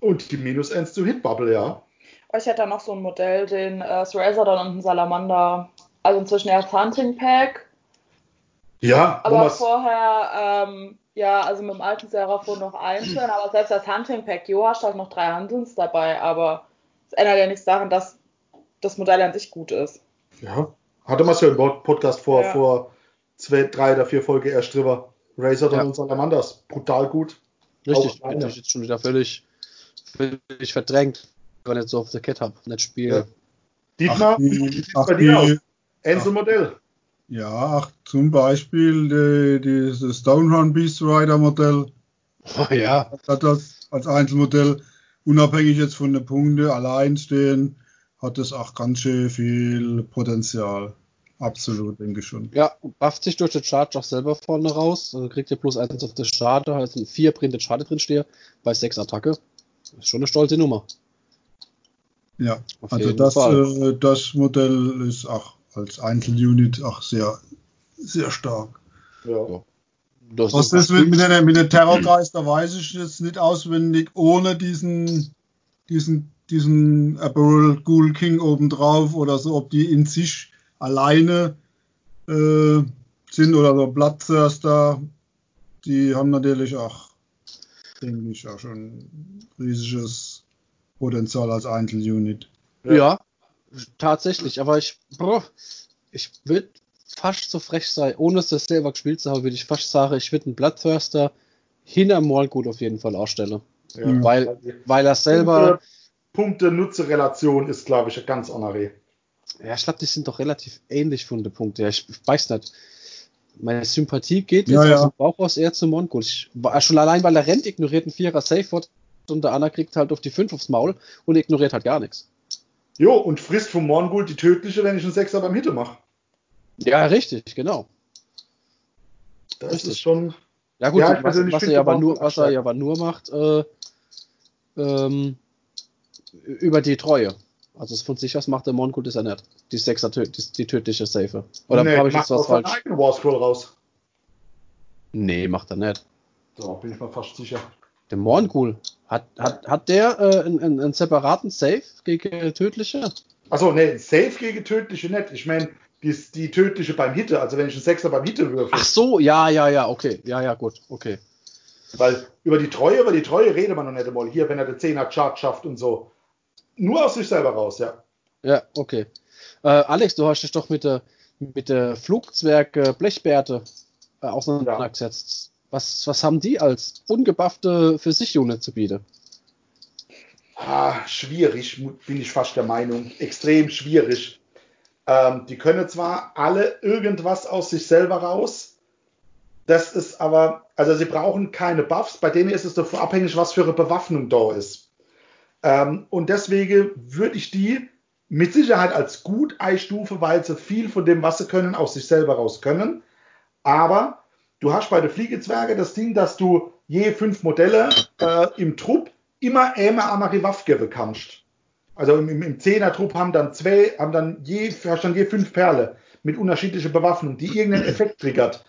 Und die minus 1 zu Hitbubble, ja. Ich hätte da noch so ein Modell, den äh, Thrazodon und einen Salamander. Also inzwischen erst Hunting Pack. Ja, Aber vorher, ähm, ja, also mit dem alten Seraphon noch einführen. Aber selbst als Hunting Pack, jo, hast halt noch drei Huntings dabei. Aber es ändert ja nichts daran, dass das Modell an sich gut ist. Ja, hatte man es ja im Pod- Podcast vor, Ja. vor zwei, drei oder vier Folgen erst drüber. Razor Ja. und Salamanders. Brutal gut. Richtig, ich jetzt schon wieder völlig, völlig verdrängt, wenn ich nicht so auf der Kette habe, nicht spiele. Ja. Dietmar, Ach, wie ach, bei dir aus? die- Einzelmodell. Ja, ach, zum Beispiel die, dieses Stonehorn Beast Rider Modell Oh, ja, hat das als Einzelmodell unabhängig jetzt von den Punkten allein stehen, hat es auch ganz schön viel Potenzial. Absolut, denke ich schon. ja, bufft sich durch den Charge auch selber vorne raus. Dann kriegt ihr plus 1 auf der Schade, sind vier printet Schade drin stehe, bei 6 Attacke. Das ist schon eine stolze Nummer. Ja, Auf also das, äh, das Modell ist auch als Einzelunit auch sehr, sehr stark. Ja. Das Was das mit, mit, der, mit der Terrorgeister weiß ich jetzt nicht auswendig, ohne diesen, diesen, diesen Aberral Ghoul King obendrauf oder so, ob die in sich alleine äh, sind oder so Bloodthirster, die haben natürlich auch, denke ich, auch schon riesiges Potenzial als Einzelunit. Ja, tatsächlich, aber ich, boah, ich würde fast so frech sein, ohne es das selber gespielt zu haben, würde ich fast sagen, ich würde einen Bloodthirster hinter Morgul auf jeden Fall ausstellen. Ja. Weil, weil er selber, Punkte-Nutze-Relation ist, glaube ich, ganz honoré. ja, ich glaube, die sind doch relativ ähnlich von den Punkten. Ja, ich weiß nicht. Meine Sympathie geht Ja, jetzt ja. aus dem Bauch aus eher zu Mongol. Ich, war- schon allein, weil er rennt, ignoriert einen Vierer Safe und der Anna kriegt halt auf die 5 aufs Maul und ignoriert halt gar nichts. Jo, und frisst vom Morgul die tödliche, wenn ich einen Sechser beim Hitte mache. Ja, richtig, genau. Das Richtig. ist schon. Ja gut, Ja, was, was, er ja aber nur, was er ja aber nur macht, äh, ähm, über die Treue. Also es von sich aus macht der Mongol das ja nicht. Die Sechser, die, die tödliche Safe. Oder Nee, habe ich jetzt was falsch? eigenen War Scroll raus. Nee, macht er nicht. So, bin ich mir fast sicher. Der Mongol, hat, hat, hat der äh, einen, einen, separaten Safe gegen tödliche? Achso, nee, Safe gegen tödliche nicht. Ich meine, die, die tödliche beim Hitte, also wenn ich einen Sechser beim Hitte würfel. Ach so, ja, ja, ja, okay. Ja, ja, gut, okay. Weil über die Treue, über die Treue redet man noch nicht einmal. Hier, wenn er den 10er Chart schafft und so. Nur aus sich selber raus, ja. Ja, okay. Äh, Alex, du hast dich doch mit der, mit der Flugzwerg äh, Blechbärte äh, auseinandergesetzt. Was, was haben die als ungebuffte für sich Unit zu bieten? Ah, schwierig, bin ich fast der Meinung. Extrem schwierig. Ähm, die können zwar alle irgendwas aus sich selber raus. Das ist aber, also sie brauchen keine Buffs. Bei denen ist es davon abhängig, was für eine Bewaffnung da ist. Ähm, und deswegen würde ich die mit Sicherheit als gut einstufen, weil sie viel von dem, was sie können, aus sich selber raus können. Aber du hast bei den Fliegezwerge das Ding, dass du je fünf Modelle äh, im Trupp immer einmal eine Waffe geben kannst. Also im, im, im Zehner-Trupp haben dann zwei, haben dann je, hast dann je fünf Perle mit unterschiedlicher Bewaffnung, die irgendeinen Effekt triggert.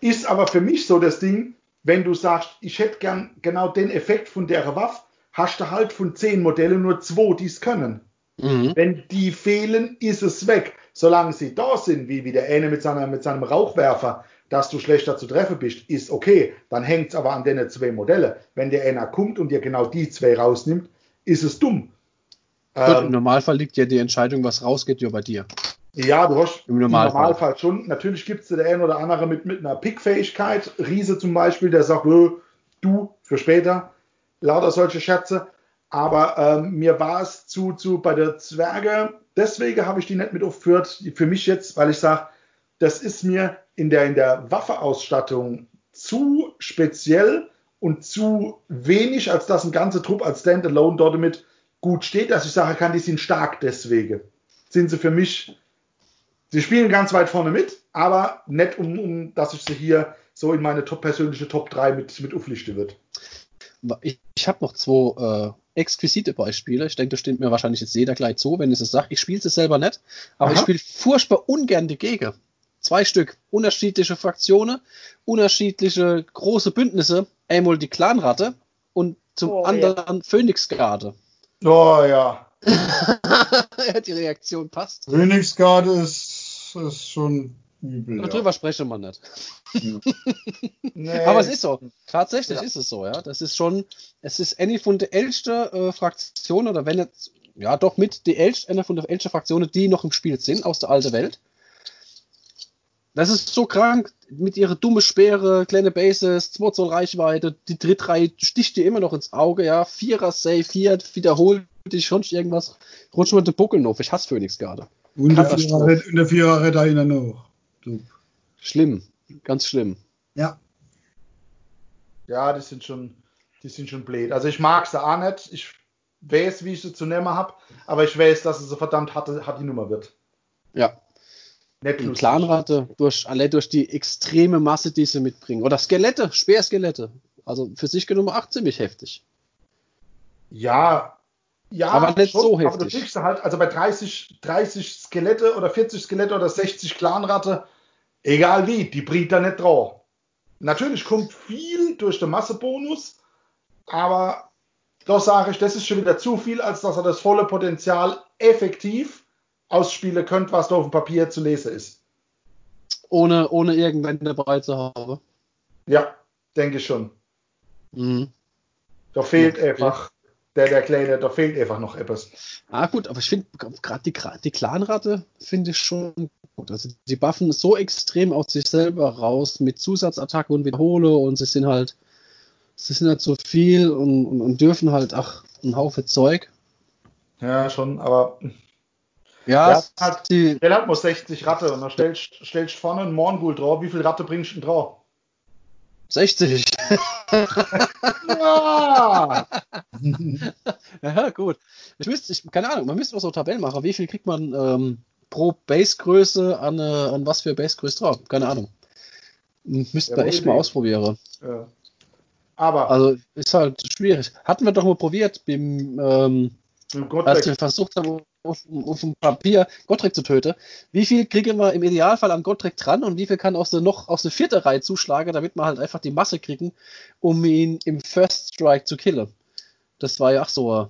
Ist aber für mich so das Ding, wenn du sagst, ich hätte gern genau den Effekt von der Waffe, hast du halt von zehn Modellen nur zwei, die es können. Mhm. Wenn die fehlen, ist es weg. Solange sie da sind, wie, wie der eine mit, seiner, mit seinem Rauchwerfer, dass du schlechter zu treffen bist, ist okay. Dann hängt es aber an den zwei Modelle. Wenn der einer kommt und dir genau die zwei rausnimmt, ist es dumm. Gut, Im Ähm, Normalfall liegt ja die Entscheidung, was rausgeht, ja bei dir. ja, du hast Im Normalfall. schon. Natürlich gibt es der ein oder andere mit, mit einer Pickfähigkeit. Riese zum Beispiel, der sagt, "Äh, du für später. Lauter solche Schätze. Aber ähm, mir war es zu, zu bei der Zwerge, deswegen habe ich die nicht mit aufgeführt. Für mich jetzt, weil ich sage, das ist mir in der, in der Waffeausstattung zu speziell und zu wenig, als dass ein ganzer Trupp als Standalone dort mit gut steht, dass ich sagen kann, die sind stark deswegen. Sind sie für mich, sie spielen ganz weit vorne mit, aber nicht um, um dass ich sie hier so in meine top, persönliche Top 3 mit, mit auflichte wird. Ich, ich habe noch zwei äh, exquisite Beispiele. Ich denke, da stimmt mir wahrscheinlich jetzt jeder gleich zu, wenn ich es sage. Ich spiele es selber nicht, aber Aha. ich spiele furchtbar ungern die Gegner. Zwei Stück, unterschiedliche Fraktionen, unterschiedliche große Bündnisse. Einmal die Clanratte und zum Oh, anderen Phönixgarde. Oh ja. ja, die Reaktion passt. Königsgarde ist, ist schon übel. Ja. Darüber sprechen wir nicht. Nee. Aber es ist so. Tatsächlich Ja. ist es so, ja. Das ist schon, es ist eine von der ältesten äh, Fraktionen, oder wenn jetzt, ja doch mit die älteste, eine von der ältesten Fraktionen, die noch im Spiel sind, aus der alten Welt. Das ist so krank, mit ihrer dumme Speere, kleine Bases, 2 Zoll Reichweite, die Drittreihe sticht dir immer noch ins Auge, ja. Vierer Save, vier, wiederholt dich schon irgendwas, rutscht mal den Buckel auf. Ich hasse Phoenixgarde. Und der. Vierer- und der Vierer Ritter hinter noch. Schlimm, ganz schlimm. Ja. Ja, die sind schon, die sind schon blöd. Also ich mag sie auch nicht. Ich weiß, wie ich sie zu nehmen habe, aber ich weiß, dass sie so verdammt harte, hart die Nummer wird. Ja. Lustig. Clanratte durch, alle durch die extreme Masse, die sie mitbringen. Oder Skelette, Speerskelette. Also für sich genommen auch ziemlich heftig. Ja, Ja, Aber nicht so Aber du heftig. kriegst halt, also bei 30, 30 Skelette oder 40 Skelette oder 60 Clanratte, egal wie, die bringt da nicht drauf. Natürlich kommt viel durch den Massebonus, aber doch sage ich, das ist schon wieder zu viel, als dass er das volle Potenzial effektiv ausspielen könnte, was da auf dem Papier zu lesen ist. Ohne, ohne dabei zu haben. Ja, denke ich schon. Mhm. Da fehlt Ja, einfach, der, der Kleine, da fehlt einfach noch etwas. Ah gut, aber ich finde gerade die, die Clanratte finde ich schon gut. Also die buffen so extrem aus sich selber raus mit Zusatzattacke und Wiederhole und sie sind halt, sie sind halt so viel und, und, und dürfen halt ach ein Haufe Zeug. Ja, schon, aber Ja, Ja, hat- die, Stell halt mal 60 Ratte und dann stellst stellst vorne einen Morngul drauf. Wie viel Ratte bringst du denn drauf? 60. Ja! ja, gut. Ich müsste, ich, keine Ahnung, man müsste mal so Tabellen machen. Wie viel kriegt man ähm, pro Basegröße an, äh, an was für Basegröße drauf? Keine Ahnung. Müsste Ja, man echt mal Idee. ausprobieren. Ja. Aber Also ist halt schwierig. Hatten wir doch mal probiert, beim, ähm, als wir versucht haben, auf, auf dem Papier Gottrek zu töten. Wie viel kriegen wir im Idealfall an Gottrek dran und wie viel kann aus der noch aus der vierten Reihe zuschlagen, damit wir halt einfach die Masse kriegen, um ihn im First Strike zu killen. Das war ja auch so,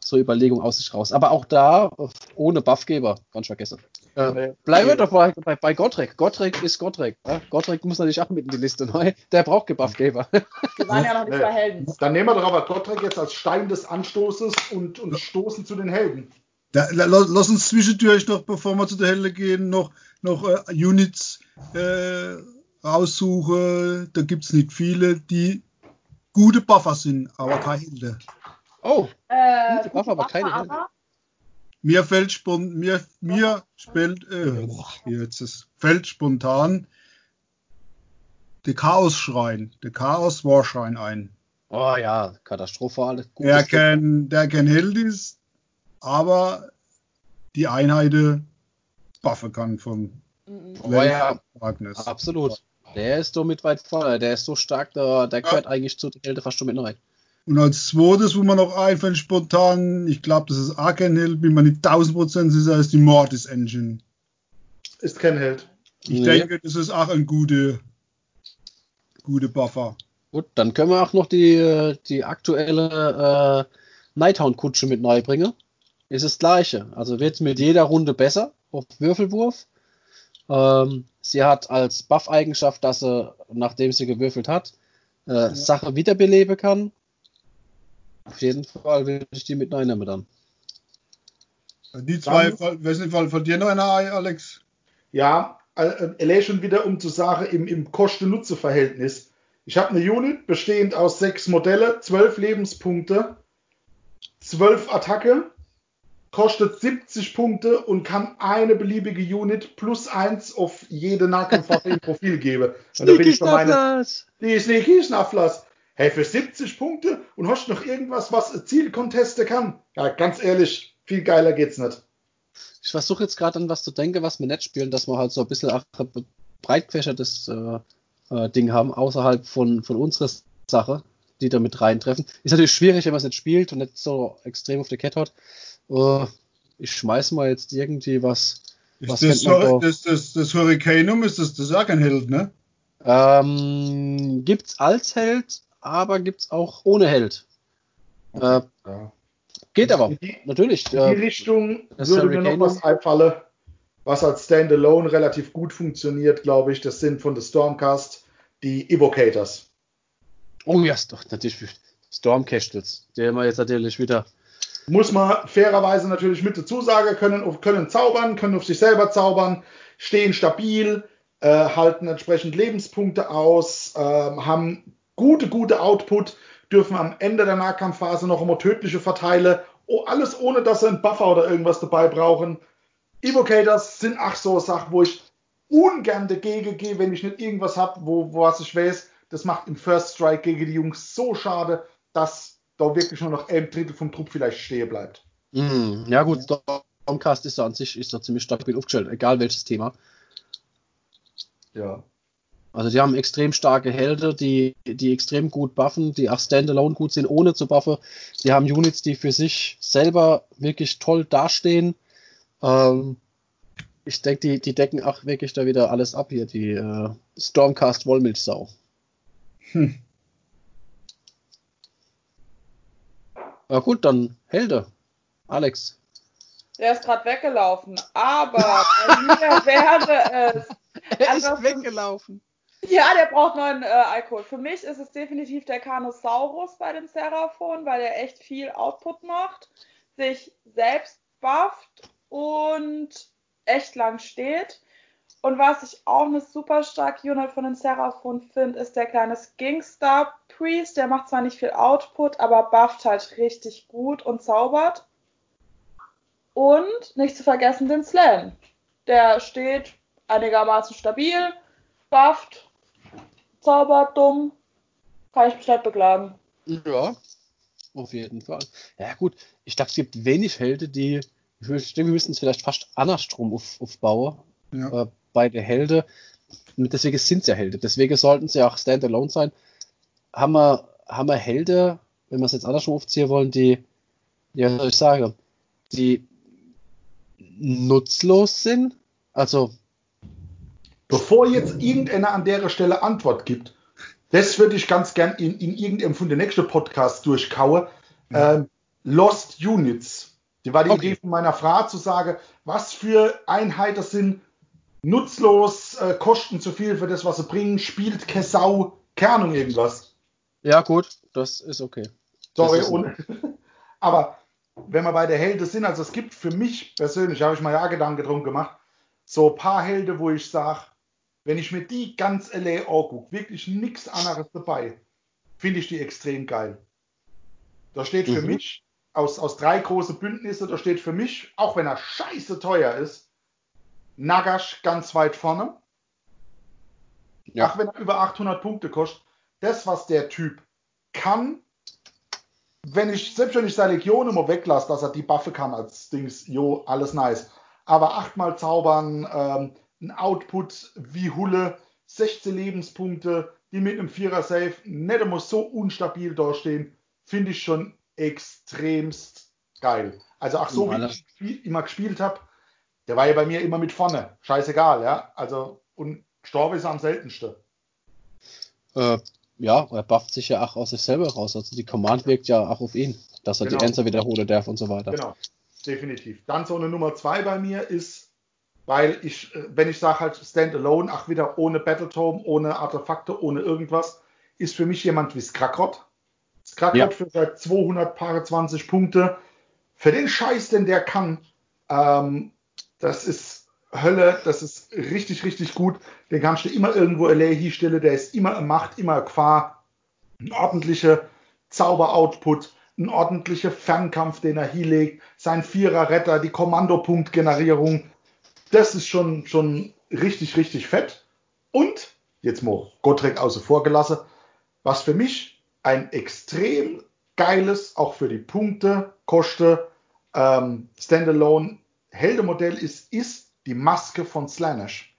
so eine Überlegung aus sich raus. Aber auch da ohne Buffgeber, ganz vergessen. Äh, bleiben wir doch bei, bei, bei Gottrek. Gottrek ist Gottrek. Ja? Gottrek muss natürlich auch mit in die Liste neu. Der braucht Gebuffgeber. Wir waren ja noch nicht Nee. bei Helden. Dann nehmen wir doch aber Gottrek jetzt als Stein des Anstoßes und, und stoßen zu den Helden. Da, la- la- lass uns zwischendurch noch, bevor wir zu der Helle gehen, noch, noch äh, Units äh, raussuchen. Da gibt es nicht viele, die gute Buffer sind, aber keine Helden. Oh, Äh, Gute Waffe, aber keine aber Mir fällt spon mir, mir spielt, äh, jetzt ist, fällt spontan der Chaos-Schrein, der Chaos-Warschrein ein. oh ja, katastrophal. Der kein, der kein Held ist, aber die Einheiten buffen kann vom Mhm. Oh ja, Wagnis. absolut. Der ist somit weit vorne. Der ist so stark, der, der gehört eigentlich zu den Helden fast schon mit rein. Und als zweites, wo man noch einfällt, spontan, ich glaube, das ist Arken Hill, bin mir nicht 1000% sicher, ist die Mortis Engine. Ist kein Held. Ich Nee. denke, das ist auch ein gute, gute Buffer. Gut, dann können wir auch noch die, die aktuelle äh, Nighthound-Kutsche mit neu bringen. Ist das gleiche. Also wird mit jeder Runde besser auf Würfelwurf. Ähm, sie hat als Buff-Eigenschaft, dass sie, nachdem sie gewürfelt hat, äh, Sache wiederbeleben kann. Auf jeden Fall will ich die mit reinnehmen dann. Die zwei, Dann- weiß nicht, von dir noch einer, ein, Alex? Ja, äh, LA schon wieder um zu sagen, im, im Kosten-Nutze-Verhältnis. Ich habe eine Unit bestehend aus sechs Modelle, zwölf Lebenspunkte, zwölf Attacke, kostet 70 Punkte und kann eine beliebige Unit plus eins auf jede Nahkampfwaffe im Profil geben. Und da bin ich bei meiner, die Sneaky Schnafflers. Hey, für 70 Punkte und hast noch irgendwas, was ein Zielconteste kann? Ja, ganz ehrlich, viel geiler geht's nicht. Ich versuche jetzt gerade an was zu denken, was wir nicht spielen, dass wir halt so ein bisschen auch ein breit gefächertes äh, äh, Ding haben, außerhalb von, von unserer Sache, die da mit reintreffen. Ist natürlich schwierig, wenn man es nicht spielt und nicht so extrem auf der Kette hat. Äh, ich schmeiß mal jetzt irgendwie was. Was Ist das, man da? das, das, das Hurricanum ist das, das ist auch kein Held, ne? Ähm, gibt's als Held, aber gibt's auch ohne Held. Äh, Ja. geht aber, die, natürlich. in die Äh, Richtung das würde mir noch was einfallen, was als Standalone relativ gut funktioniert, glaube ich. Das sind von der Stormcast die Evocators. oh ja, ist doch natürlich Stormcastles. Der haben wir jetzt natürlich wieder. Muss man fairerweise natürlich mit dazu sagen, können, können zaubern, können auf sich selber zaubern, stehen stabil, äh, halten entsprechend Lebenspunkte aus, ähm, haben gute, gute Output, dürfen am Ende der Nahkampfphase noch immer tödliche verteilen. Oh, alles ohne, dass sie einen Buffer oder irgendwas dabei brauchen. Evocators sind ach so Sachen, wo ich ungern dagegen gehe, wenn ich nicht irgendwas habe, wo, wo was ich weiß. Das macht im First Strike gegen die Jungs so schade, dass da wirklich nur noch ein Drittel vom Trupp vielleicht stehen bleibt. Mm, ja gut, Stormcast ist da an sich ist da ziemlich stabil aufgestellt, egal welches Thema. Ja. Also die haben extrem starke Helden, die, die extrem gut buffen, die auch standalone gut sind, ohne zu buffen. Die haben Units, die für sich selber wirklich toll dastehen. Ähm, ich denke, die, die decken auch wirklich da wieder alles ab hier, die äh, Stormcast Wollmilchsau. Hm. Na gut, dann Helde. Alex. Der ist gerade weggelaufen, aber bei mir wäre es. Er ist also weggelaufen. Ja, der braucht neuen äh, Alkohol. Für mich ist es definitiv der Carnosaurus bei den Seraphon, weil der echt viel Output macht, sich selbst bufft und echt lang steht. Und was ich auch eine super starke Unit von den Seraphon finde, ist der kleine Skingstar Priest. Der macht zwar nicht viel Output, aber bufft halt richtig gut und zaubert. Und nicht zu vergessen den Slam. Der steht einigermaßen stabil, bufft dumm. Kann ich mich nicht beklagen. Ja, auf jeden Fall. Ja, gut. Ich glaube, es gibt wenig Helden, die. Ich denke, wir müssen es vielleicht fast andersrum auf, aufbauen. Ja. Äh, bei der Helden. Deswegen sind sie ja Helden. Deswegen sollten sie auch standalone sein. Haben wir, haben wir Helden, wenn wir es jetzt andersrum aufziehen wollen, die, ja, soll ich sagen, die nutzlos sind? Also, Bevor jetzt irgendeiner an der Stelle Antwort gibt, das würde ich ganz gern in, in irgendeinem von den nächsten Podcasts durchkauen. Mhm. Ähm, Lost Units. Die war die okay. Idee von meiner Frau zu sagen, was für Einheiten sind nutzlos, äh, kosten zu viel für das, was sie bringen, spielt Kessau, Kernung irgendwas. Ja, gut, das ist okay. Sorry, ist ohne. aber wenn wir bei der Helden sind, also es gibt für mich persönlich, habe ich mal ja Gedanken drum gemacht, so ein paar Helden, wo ich sage, wenn ich mir die ganz LA angucke, wirklich nichts anderes dabei, finde ich die extrem geil. Da steht für mhm. mich aus, aus drei großen Bündnisse, da steht für mich, auch wenn er scheiße teuer ist, Nagash ganz weit vorne. Ja. Auch wenn er über 800 Punkte kostet. Das, was der Typ kann, wenn ich, selbst wenn ich seine Legion immer weglasse, dass er die Buffe kann als Dings, jo, alles nice. Aber achtmal zaubern, ähm, ein Output wie Hulle, 16 Lebenspunkte, die mit einem Vierer Safe nicht immer so unstabil dastehen, finde ich schon extremst geil. Also auch so, wie ich immer gespielt habe, der war ja bei mir immer mit vorne. Scheißegal, ja. Also, und gestorben ist er am seltensten. Äh, ja, er bufft sich ja auch aus sich selber raus. Also die Command wirkt ja auch auf ihn, dass er genau. die Answer wiederholen darf und so weiter. Genau, definitiv. Dann so eine Nummer zwei bei mir ist weil ich, äh, wenn ich sage halt Standalone, ach wieder ohne Battletome, ohne Artefakte, ohne irgendwas, ist für mich jemand wie Skrakrot. Skrakrot ja. für seit 200 Paare 20 Punkte. Für den Scheiß, den der kann, ähm, das ist Hölle, das ist richtig, richtig gut. Den kannst du immer irgendwo LA stelle, der ist immer Macht, immer Gefahr. Ein ordentlicher Zauber-Output, ein ordentlicher Fernkampf, den er hier legt, sein Vierer-Retter, die Kommandopunktgenerierung, das ist schon, schon richtig, richtig fett. Und, jetzt mal Gottrek außer vor gelassen, was für mich ein extrem geiles, auch für die Punkte, Koste, ähm, Standalone Heldemodell ist, ist die Maske von Slanish.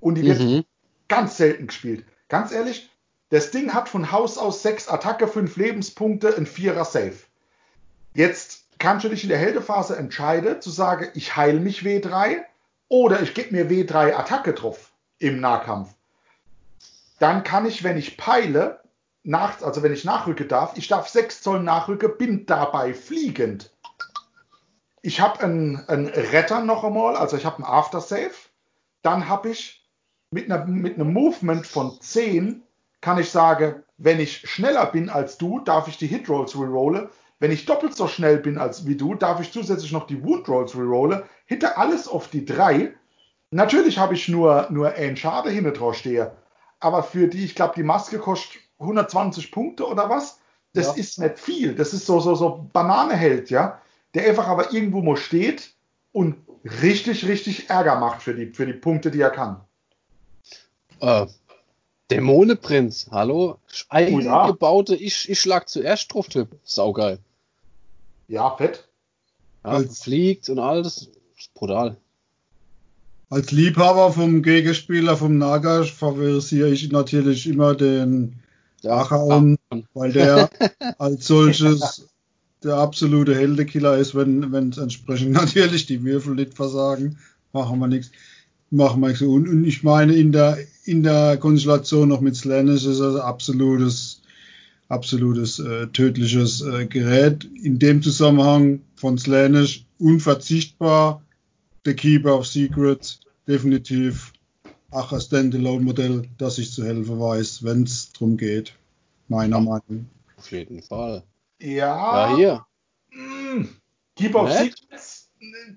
Und die wird mhm. ganz selten gespielt. Ganz ehrlich, das Ding hat von Haus aus sechs Attacke, fünf Lebenspunkte, ein Vierer Safe. Jetzt kannst du dich in der Heldephase entscheiden, zu sagen, ich heile mich W3 oder ich gebe mir W3 Attacke drauf im Nahkampf. Dann kann ich, wenn ich peile, nach, also wenn ich nachrücken darf, ich darf 6 Zoll nachrücken, bin dabei fliegend. Ich habe einen, einen Retter noch einmal, also ich habe einen Aftersave. Dann habe ich mit, einer, mit einem Movement von 10 kann ich sagen, wenn ich schneller bin als du, darf ich die Hitrolls rerollen. Wenn ich doppelt so schnell bin als wie du, darf ich zusätzlich noch die Wound Rolls rerollen. Hinter alles auf die drei. Natürlich habe ich nur, nur einen Schade hinter drauf stehe. Aber für die, ich glaube, die Maske kostet 120 Punkte oder was. Das ja. ist nicht viel. Das ist so, so, so Bananeheld, ja. Der einfach aber irgendwo mal steht und richtig, richtig Ärger macht für die, für die Punkte, die er kann. Äh, Dämoneprinz, hallo? Eingebaute, oh ja. ich, ich schlag zuerst drauf, Typ. Saugeil. Ja, fett. Ja, fliegt und alles. Brutal. Als Liebhaber vom Gegenspieler, vom Nagash, favorisiere ich natürlich immer den Achaon, weil der als solches der absolute Heldekiller ist, wenn wenn es entsprechend natürlich die Würfel nicht versagen, machen wir nichts. Machen wir nichts. Und, und ich meine, in der, in der Konstellation noch mit Slanish ist das absolutes, absolutes äh, tödliches äh, Gerät. In dem Zusammenhang von Slanish unverzichtbar. The Keeper of Secrets, definitiv ach, ein Standalone-Modell, das ich zu helfen weiß, wenn es darum geht. Meiner Meinung. Auf jeden Fall. Ja. Ja, hier. Mm, Keeper of. Secrets,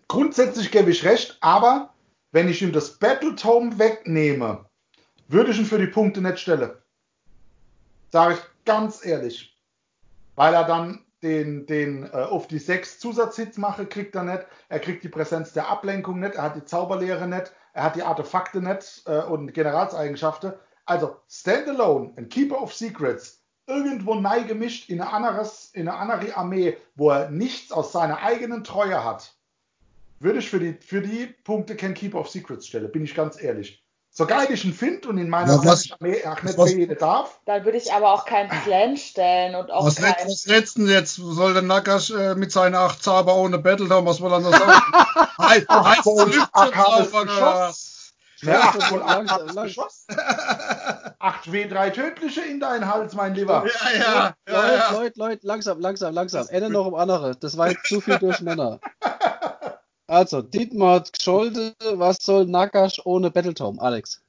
grundsätzlich gebe ich recht, aber wenn ich ihm das Battletome wegnehme, würde ich ihn für die Punkte nicht stellen. Sage ich ganz ehrlich. Weil er dann den, den äh, auf die 6 Zusatzhits mache, kriegt er nicht. Er kriegt die Präsenz der Ablenkung nicht. Er hat die Zauberlehre nicht. Er hat die Artefakte nicht äh, und Generalseigenschaften. Also Standalone, ein Keeper of Secrets, irgendwo neu gemischt in eine, anderes, in eine andere Armee, wo er nichts aus seiner eigenen Treue hat, würde ich für die, für die Punkte kein Keeper of Secrets stellen, bin ich ganz ehrlich. So geil ich ihn finde und in meiner Ja, was- Armee auch nicht was- wählen darf, Dann würde ich aber auch keinen Slan stellen und auch Was, letzt, was letzten jetzt? Soll der Nakash äh, mit seinen acht Zauber ohne Battletome, was er noch sagen? Heißt heißt Voll arkanes Lüftezauber oder Geschoss. was? Ja, Ja, acht, wohl langsam, acht, langsam. Geschoss. 8 W3 tödliche in deinen Hals, mein Lieber. Ja, ja, ja, Leute, ja. Leute, Leute, langsam, langsam, langsam. Ende noch um andere. Das war jetzt zu viel durcheinander. Also, Dietmar hat gescholten, was soll Nakash ohne Battletome? Alex.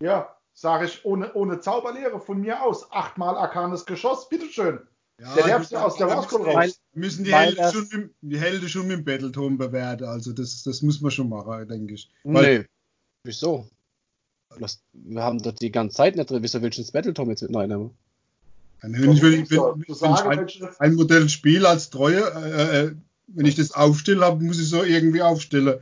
Ja, sage ich ohne, ohne Zauberlehre von mir aus. Achtmal arkanes Geschoss, bitteschön. Ja, Der Herbst aus der müssen- raus. Müssen die Helden, schon mit, die Helden schon mit dem Battletome bewerten. Also das, das muss man schon machen, denke ich. Weil, Nee. Wieso? Das, wir haben das die ganze Zeit nicht drin. Wieso willst du das Battletome jetzt mit reinnehmen? wenn ich, wenn, ich- wenn, ich ein, ein Modell spiele als Treue, äh, äh, wenn ich das aufstelle, hab, muss ich so irgendwie aufstellen.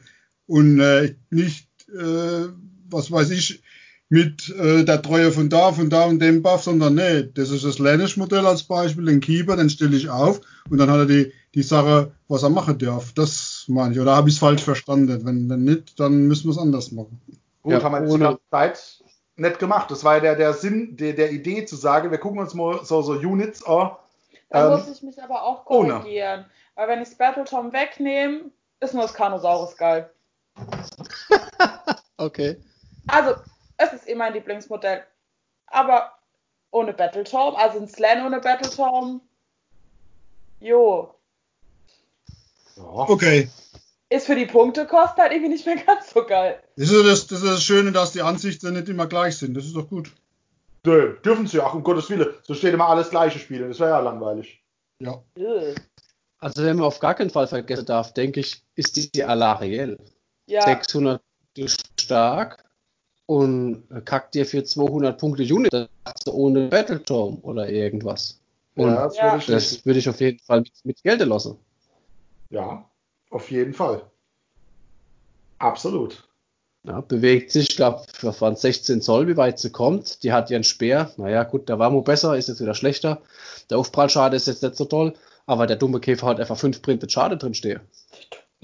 Und äh, nicht, äh, was weiß ich, mit äh, der Treue von da, von da und dem Buff, sondern nee, das ist das Lanish-Modell als Beispiel, den Keeper, den stelle ich auf und dann hat er die, die Sache, was er machen darf. Das meine ich. Oder habe ich es falsch verstanden? Wenn, wenn nicht, dann müssen wir es anders machen. Gut, Ja, haben wir jetzt die ohne- ganze Zeit nicht gemacht. Das war ja der, der Sinn der, der Idee zu sagen, wir gucken uns mal so, so Units an. Da Ähm, muss ich mich aber auch ohne. korrigieren. Weil wenn ich Battletom wegnehme, ist nur das Carnosaurus geil. Okay. Also, es ist eh mein Lieblingsmodell. Aber ohne Battletom, also ein Slan ohne Battletom, jo, ja. Okay. Ist für die Punktekosten halt irgendwie nicht mehr ganz so geil. Das ist das, das, ist das Schöne, dass die Ansichten nicht immer gleich sind. Das ist doch gut. Nö, dürfen sie auch, um Gottes Willen. So steht immer alles gleiche Spiele. Das wäre ja langweilig. Ja. Also, wenn man auf gar keinen Fall vergessen darf, denke ich, ist die, die Alariel. Ja, 600 stark und kackt dir für 200 Punkte Unit das hast du ohne Battletome oder irgendwas. Und ja, das würde ich das würde ich auf jeden Fall mit, mit Geld lassen. Ja, auf jeden Fall. Absolut. Ja, bewegt sich, ich glaube, das waren 16 Zoll, wie weit sie kommt. Die hat ihren Speer. Naja, gut, der war nur besser, ist jetzt wieder schlechter. Der Aufprallschade ist jetzt nicht so toll, aber der dumme Käfer hat einfach 5 Printed Schade drin stehen.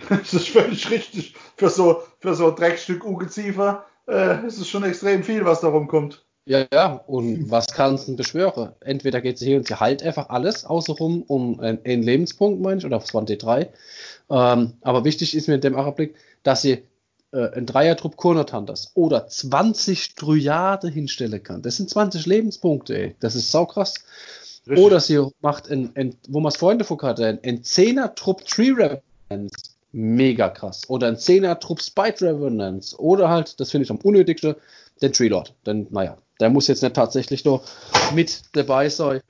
Das ist völlig richtig. Für so, für so ein Dreckstück Ungeziefer äh, ist es schon extrem viel, was da rumkommt. Ja, ja, und was kannst du denn beschwören? Entweder geht sie hier und sie heilt einfach alles außenrum um einen, einen Lebenspunkt, meine ich, oder auf 23. Ähm, aber wichtig ist mir in dem Augenblick, dass sie äh, einen Dreier-Trupp Kurnertantas oder 20 Dryade hinstellen kann. Das sind 20 Lebenspunkte, ey. Das ist saukrass. Richtig. Oder sie macht, ein, ein, wo man es vorhin davon hatte, ein, ein 10er-Trupp Tree Revenants. Mega krass. Oder ein 10er-Trupp Spite Revenants. Oder halt, das finde ich am unnötigsten, den Tree Lord. Denn, naja, der muss jetzt nicht tatsächlich nur mit dabei sein.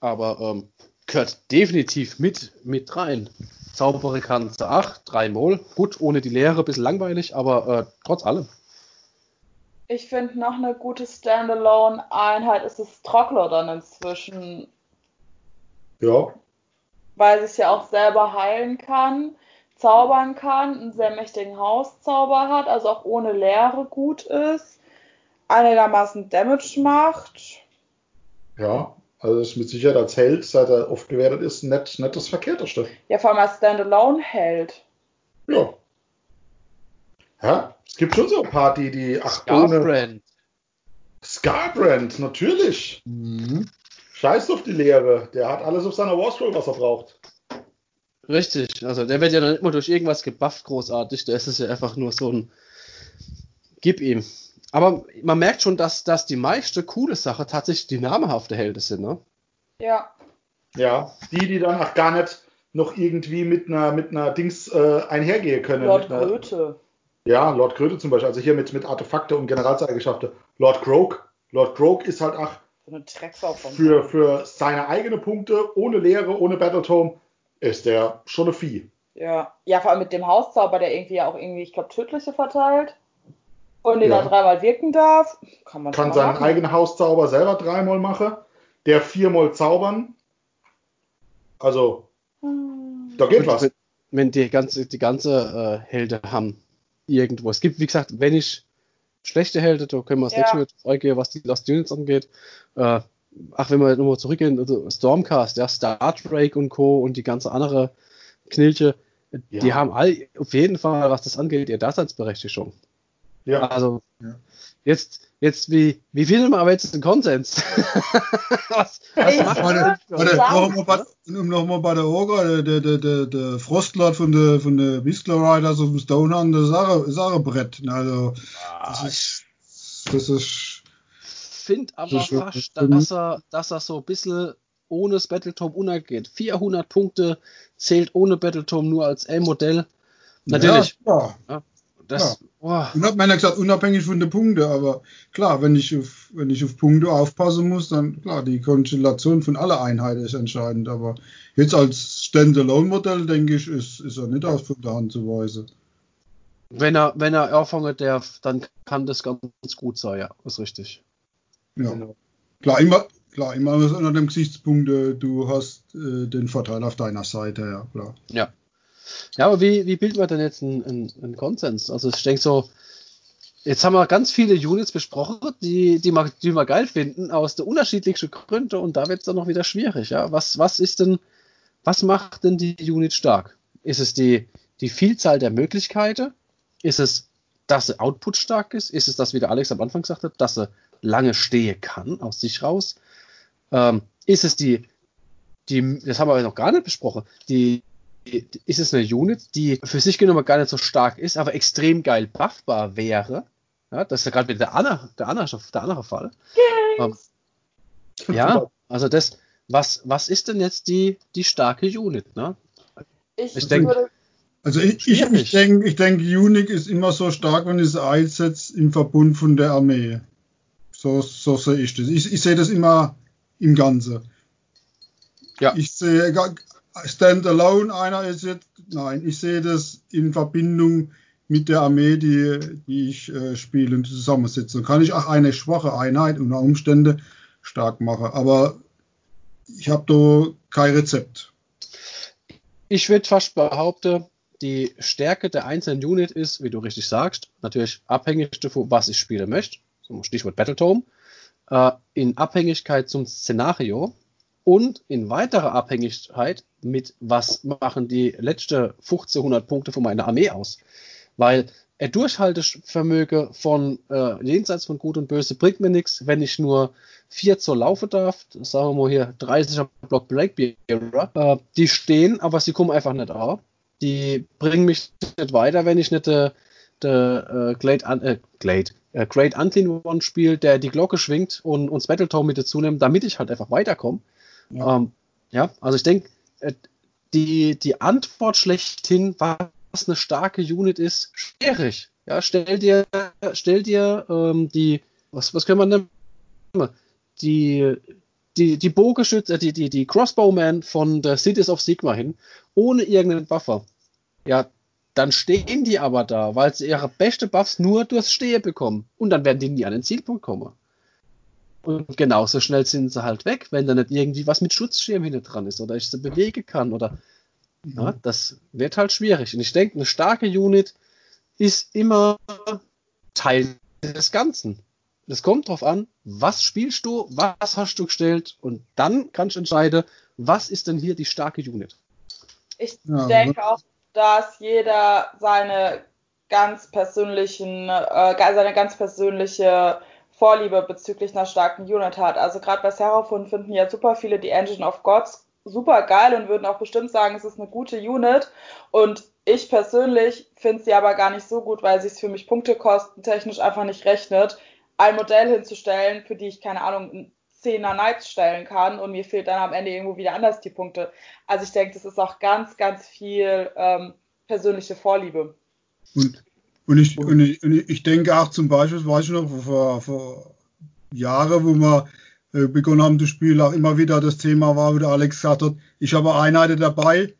Aber ähm, gehört definitiv mit, mit rein. Zaubere kann zu 8, 3 Mol. Gut, ohne die Lehre, ein bisschen langweilig, aber äh, trotz allem. ich finde noch eine gute Standalone-Einheit ist das Troglodyne inzwischen, Ja, weil sie es ja auch selber heilen kann, zaubern kann, einen sehr mächtigen Hauszauber hat, also auch ohne Lehre gut ist, einigermaßen Damage macht. ja. Also ist mit Sicherheit als Held, seit er oft gewertet ist, nicht, nicht das Verkehrteste. Ja, vor allem als Standalone hält. Ja. Ja, es gibt schon so ein paar, die, die ach, ohne Scarbrand. Scarbrand, natürlich. Mhm. Scheiß auf die Lehre. Der hat alles auf seiner Warscroll, was er braucht. Richtig, also der wird ja dann immer durch irgendwas gebufft, großartig. Da ist es ja einfach nur so ein Gib ihm. Aber man merkt schon, dass, dass die meiste coole Sache tatsächlich die namehafte Helden sind, ne? Ja. Ja, die, die dann auch gar nicht noch irgendwie mit einer, mit einer Dings äh, einhergehen können. Lord mit einer, Goethe. Ja, Lord Kröte zum Beispiel, also hier mit, mit Artefakte und Generalseigenschaften. Lord Croak. Lord Croak ist halt auch So eine Drecksau von für, für seine eigenen Punkte, ohne Lehre, ohne Battletome, ist der schon eine Vieh. Ja. ja, vor allem mit dem Hauszauber, der irgendwie ja auch irgendwie, ich glaube, tödliche verteilt. Und den Ja. er dreimal wirken darf. Kann man Kann seinen machen. eigenen Hauszauber selber dreimal machen, der viermal zaubern. Also, Hm. da geht Und was. Wenn, wenn die ganze, die ganze äh, Helden haben irgendwo. Es gibt, wie gesagt, wenn ich schlechte Helden, da können wir das Ja. nächste Mal eingehen, was die Lost Units angeht. Äh, ach, wenn wir nochmal zurückgehen, also Stormcast, ja, Star Drake und Co. und die ganze andere Knilche, die Ja. haben all auf jeden Fall, was das angeht, ihre Daseinsberechtigung. Ja. Also, Ja. jetzt, jetzt, wie, wie finden wir aber jetzt den Konsens? was, was macht mal bei, um nochmal bei der Orga, der, der, der, der, der Frostlord von der, von der Whistler Riders auf dem Stonehand, das ist auch, ist auch ein Brett. Also, das ist, das ist, finde aber fast, das- dass er, dass er so ein bisschen ohne das Battletome untergeht. 400 Punkte zählt ohne Battletome nur als L-Modell. Natürlich. Ja, klar. Das, boah, Und hat man ja gesagt, unabhängig von den Punkten, aber klar, wenn ich auf, wenn ich auf Punkte aufpassen muss, dann klar, die Konstellation von aller Einheiten ist entscheidend, aber jetzt als Standalone-Modell, denke ich, ist, ist er nicht aus von der Hand zu weisen. wenn er, wenn er anfangen darf, dann kann das ganz gut sein, ja, ist richtig. Ja. Genau. Klar, immer, klar, immer unter dem Gesichtspunkt, du hast äh, den Vorteil auf deiner Seite, ja, klar. Ja. Ja, aber wie, wie bilden wir denn jetzt einen, einen, einen Konsens? Also ich denke so, jetzt haben wir ganz viele Units besprochen, die, die, wir, die wir geil finden, aus der unterschiedlichsten Gründe und da wird es dann noch wieder schwierig, ja. Was, was ist denn, was macht denn die Unit stark? Ist es die, die Vielzahl der Möglichkeiten? Ist es, dass sie Output stark ist? Ist es das, wie der Alex am Anfang sagte, dass sie lange stehen kann, aus sich raus? Ähm, ist es die, die, das haben wir noch gar nicht besprochen, die, ist es eine Unit, die für sich genommen gar nicht so stark ist, aber extrem geil buffbar wäre? Ja, das ist ja gerade wieder der andere, der andere, der andere Fall. Ähm, ja, also das, was, was ist denn jetzt die, die starke Unit? Ne? Ich, Ich denk- würde, Also ich, ich, ich denke, ich denk, Unique ist immer so stark, wenn es einsetzt im Verbund von der Armee. So, so sehe ich das. Ich, ich sehe das immer im Ganze. Ja. Ich sehe gar- Standalone, einer ist jetzt, nein, ich sehe das in Verbindung mit der Armee, die, die ich äh, spiele und zusammensetze. Dann kann ich auch eine schwache Einheit unter Umständen stark machen. Aber ich habe da kein Rezept. Ich würde fast behaupten, die Stärke der einzelnen Unit ist, wie du richtig sagst, natürlich abhängig davon, was ich spielen möchte. Stichwort Battletome. Äh, in Abhängigkeit zum Szenario und in weiterer Abhängigkeit mit, was machen die letzte 1500 Punkte von meiner Armee aus. Weil ein Durchhaltevermögen von äh, jenseits von Gut und Böse bringt mir nichts, wenn ich nur 4 Zoll laufen darf. Sagen wir mal hier 30er Block Blackbearer. Äh, die stehen, aber sie kommen einfach nicht auf. Die bringen mich nicht weiter, wenn ich nicht der de, äh, Glade, an, äh, Glade, äh, Great Unclean One spiele, der die Glocke schwingt und uns Battletome mit dazu nimmt, damit ich halt einfach weiterkomme. Ja. Ähm, ja, also ich denke, äh, die, die Antwort schlechthin, was eine starke Unit ist, schwierig. Ja, stell dir, stell dir ähm, die, was, was können wir nennen? Die, die, die Bogenschütze, die, die, die Crossbowman von der Cities of Sigma hin, ohne irgendeinen Buffer. Ja, dann stehen die aber da, weil sie ihre beste Buffs nur durchs Stehen bekommen. Und dann werden die nie an den Zielpunkt kommen. Und genauso schnell sind sie halt weg, wenn da nicht irgendwie was mit Schutzschirm hinten dran ist oder ich sie bewegen kann oder ja, das wird halt schwierig. Und ich denke, eine starke Unit ist immer Teil des Ganzen. Es kommt drauf an, was spielst du, was hast du gestellt und dann kannst du entscheiden, was ist denn hier die starke Unit. ich Ja, denke auch, dass jeder seine ganz persönlichen, äh, seine ganz persönliche Vorliebe bezüglich einer starken Unit hat. Also gerade bei Seraphon finden ja super viele die Engine of Gods super geil und würden auch bestimmt sagen, es ist eine gute Unit. Und ich persönlich finde sie aber gar nicht so gut, weil sie es für mich punktekostentechnisch einfach nicht rechnet, ein Modell hinzustellen, für die ich keine Ahnung, 10er Knights stellen kann und mir fehlt dann am Ende irgendwo wieder anders die Punkte. Also ich denke, das ist auch ganz, ganz viel ähm, persönliche Vorliebe. Und, und, ich, und, ich, und ich denke auch zum Beispiel, weiß ich noch, vor, vor Jahren, wo wir äh, begonnen haben zu spielen, auch immer wieder das Thema war, wo der Alex gesagt hat, ich habe Einheiten dabei,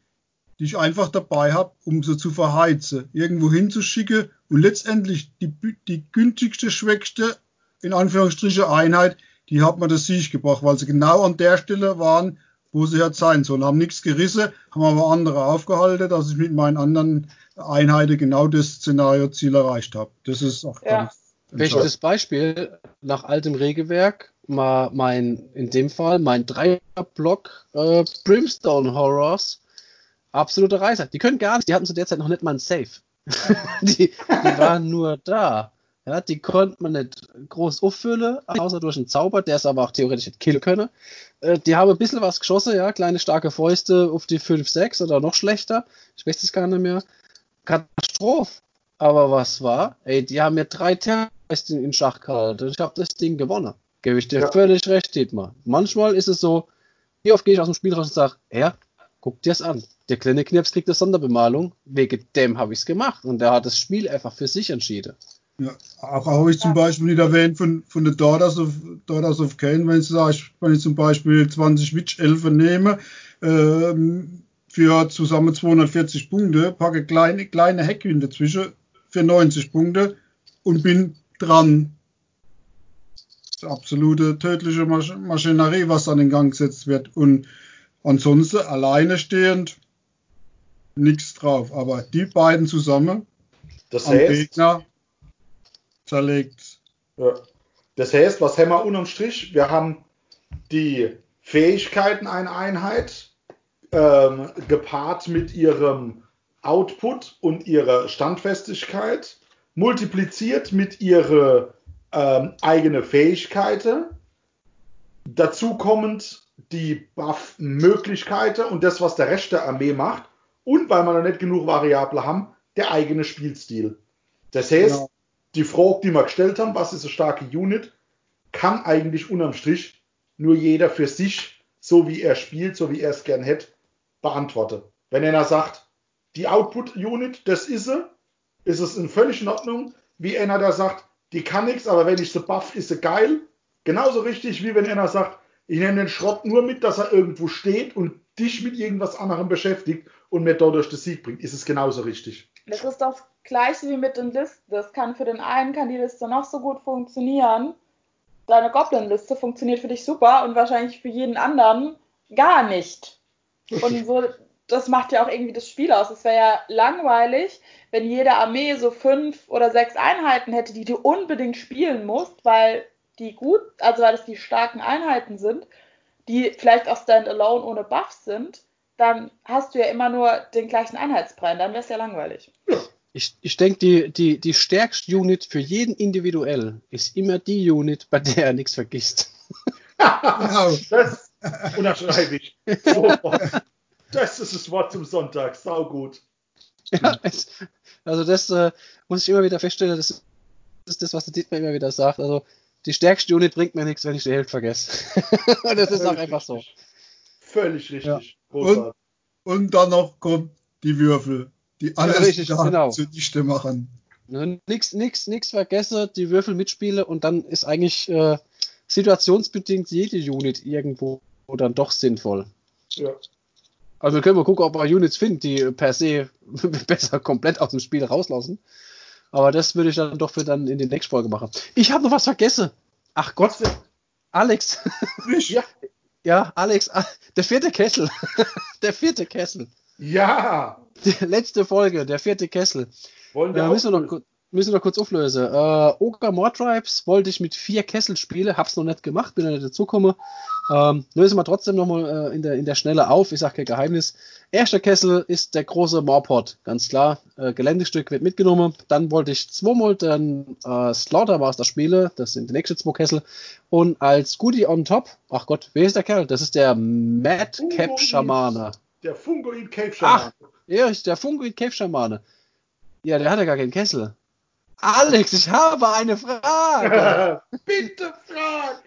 die ich einfach dabei habe, um sie zu verheizen, irgendwo hinzuschicken und letztendlich die, die günstigste, schwächste, in Anführungsstrichen Einheit, die hat man das Sieg gebracht, weil sie genau an der Stelle waren, wo sie jetzt sein sollen. Haben nichts gerissen, haben aber andere aufgehalten, dass ich mit meinen anderen Einheiten genau das Szenario-Ziel erreicht habe. Das ist auch ja. ganz Bestes Beispiel nach altem Regelwerk, mal mein, in dem Fall mein Dreierblock äh, Brimstone Horrors. Absolute Reiser. Die können gar nicht, die hatten zu der Zeit noch nicht mal ein Safe. die, die waren nur da. Ja, die konnte man nicht groß auffüllen, außer durch einen Zauber, der es aber auch theoretisch nicht killen könne. Äh, die haben ein bisschen was geschossen, ja, kleine starke Fäuste auf die 5, 6 oder noch schlechter. Ich weiß es gar nicht mehr. Katastrophe. Aber was war? Ey, die haben mir drei Terroristen in Schach gehalten. Ich habe das Ding gewonnen. Gebe ich dir ja. völlig recht, Dietmar. Manchmal ist es so, wie oft gehe ich aus dem Spiel raus und sage, ja, guck dir es an. Der kleine Knirps kriegt eine Sonderbemalung, wegen dem habe ich es gemacht. Und der hat das Spiel einfach für sich entschieden. Ja, auch habe ich zum Beispiel nicht erwähnt von, von den Daughters of, Daughters of Cain, wenn ich, sage, wenn ich zum Beispiel 20 Witch-Elfen nehme, ähm, für zusammen 240 Punkte, packe kleine, kleine Heckhühn dazwischen für 90 Punkte und bin dran. Absolute tödliche Masch Maschinerie, was dann in Gang gesetzt wird. Und ansonsten alleine stehend nichts drauf. Aber die beiden zusammen das heißt, am Gegner zerlegt. Ja. Das heißt, was haben wir unterm Strich? Wir haben die Fähigkeiten einer Einheit ähm, gepaart mit ihrem Output und ihrer Standfestigkeit, multipliziert mit ihrer ähm, eigene Fähigkeiten, dazu kommend die Buff-Möglichkeiten und das, was der Rest der Armee macht und weil wir noch nicht genug Variable haben, der eigene Spielstil. Das heißt, genau die Frage, die wir gestellt haben, was ist eine starke Unit, kann eigentlich unterm Strich nur jeder für sich, so wie er spielt, so wie er es gern hätte, beantworten. Wenn einer sagt, die Output-Unit, das ist sie, ist es in völlig in Ordnung. Wie einer da sagt, die kann nichts, aber wenn ich sie buff, ist sie geil. Genauso richtig, wie wenn einer sagt, ich nehme den Schrott nur mit, dass er irgendwo steht und dich mit irgendwas anderem beschäftigt und mir dadurch den Sieg bringt. Ist es genauso richtig. Das ist doch gleiche wie mit den Listen. Das kann für den einen kann die Liste noch so gut funktionieren. Deine Goblin-Liste funktioniert für dich super und wahrscheinlich für jeden anderen gar nicht. Und so, das macht ja auch irgendwie das Spiel aus. Es wäre ja langweilig, wenn jede Armee so fünf oder sechs Einheiten hätte, die du unbedingt spielen musst, weil die gut, also weil es die starken Einheiten sind, die vielleicht auch standalone ohne Buffs sind, dann hast du ja immer nur den gleichen Einheitspreis. Dann wäre es ja langweilig. Ja. Ich, ich denke, die, die, die stärkste Unit für jeden individuell ist immer die Unit, bei der er nichts vergisst. das unterschreibe ich. das ist das Wort zum Sonntag. Sau gut. Ja, es, also das äh, muss ich immer wieder feststellen, das ist das, was der Dietmar immer wieder sagt. Also die stärkste Unit bringt mir nichts, wenn ich die Hälfte vergesse. das ist auch einfach so. Völlig richtig. Ja. Und, und dann noch kommt die Würfel die alles ja, richtig, genau. zunichte machen. Ne, nix, nix, nix vergesse, die Würfel mitspiele und dann ist eigentlich äh, situationsbedingt jede Unit irgendwo dann doch sinnvoll. Ja. Also wir können mal gucken, ob wir Units finden, die per se besser komplett aus dem Spiel rauslassen. Aber das würde ich dann doch für dann in die nächste Folge machen. Ich habe noch was vergessen. Ach Gott, Alex. ja. ja, Alex, der vierte Kessel. der vierte Kessel. Ja. Die letzte Folge, der vierte Kessel. Wollen wir äh, müssen, wir noch, müssen wir noch kurz auflösen. Äh, Oka More Tribes wollte ich mit vier Kessel spielen, hab's noch nicht gemacht, bin noch nicht dazugekommen. Ähm, lösen wir trotzdem nochmal äh, in, der, in der Schnelle auf. Ich sage kein Geheimnis. Erster Kessel ist der große Morport, ganz klar. Äh, Geländestück wird mitgenommen. Dann wollte ich zweimal den äh, Slaughtermaster spielen. Das sind die nächsten zwei Kessel. Und als Goodie on top, ach Gott, wer ist der Kerl? Das ist der Madcap Schamane. Der Fungoid Cave Ach, ja, ist der Fungoid Cave Schamane. Ja, der hat ja gar keinen Kessel. Alex, ich habe eine Frage. Bitte frag!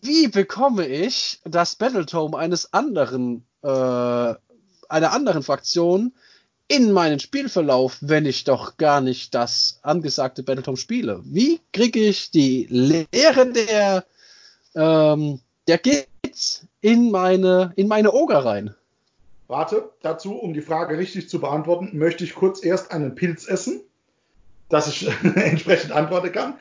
Wie bekomme ich das Battletome eines anderen, äh, einer anderen Fraktion in meinen Spielverlauf, wenn ich doch gar nicht das angesagte Battletome spiele? Wie kriege ich die Lehre der, ähm, der Gits in meine, in meine Oger rein? Warte, dazu, um die Frage richtig zu beantworten, möchte ich kurz erst einen Pilz essen, dass ich entsprechend antworten kann.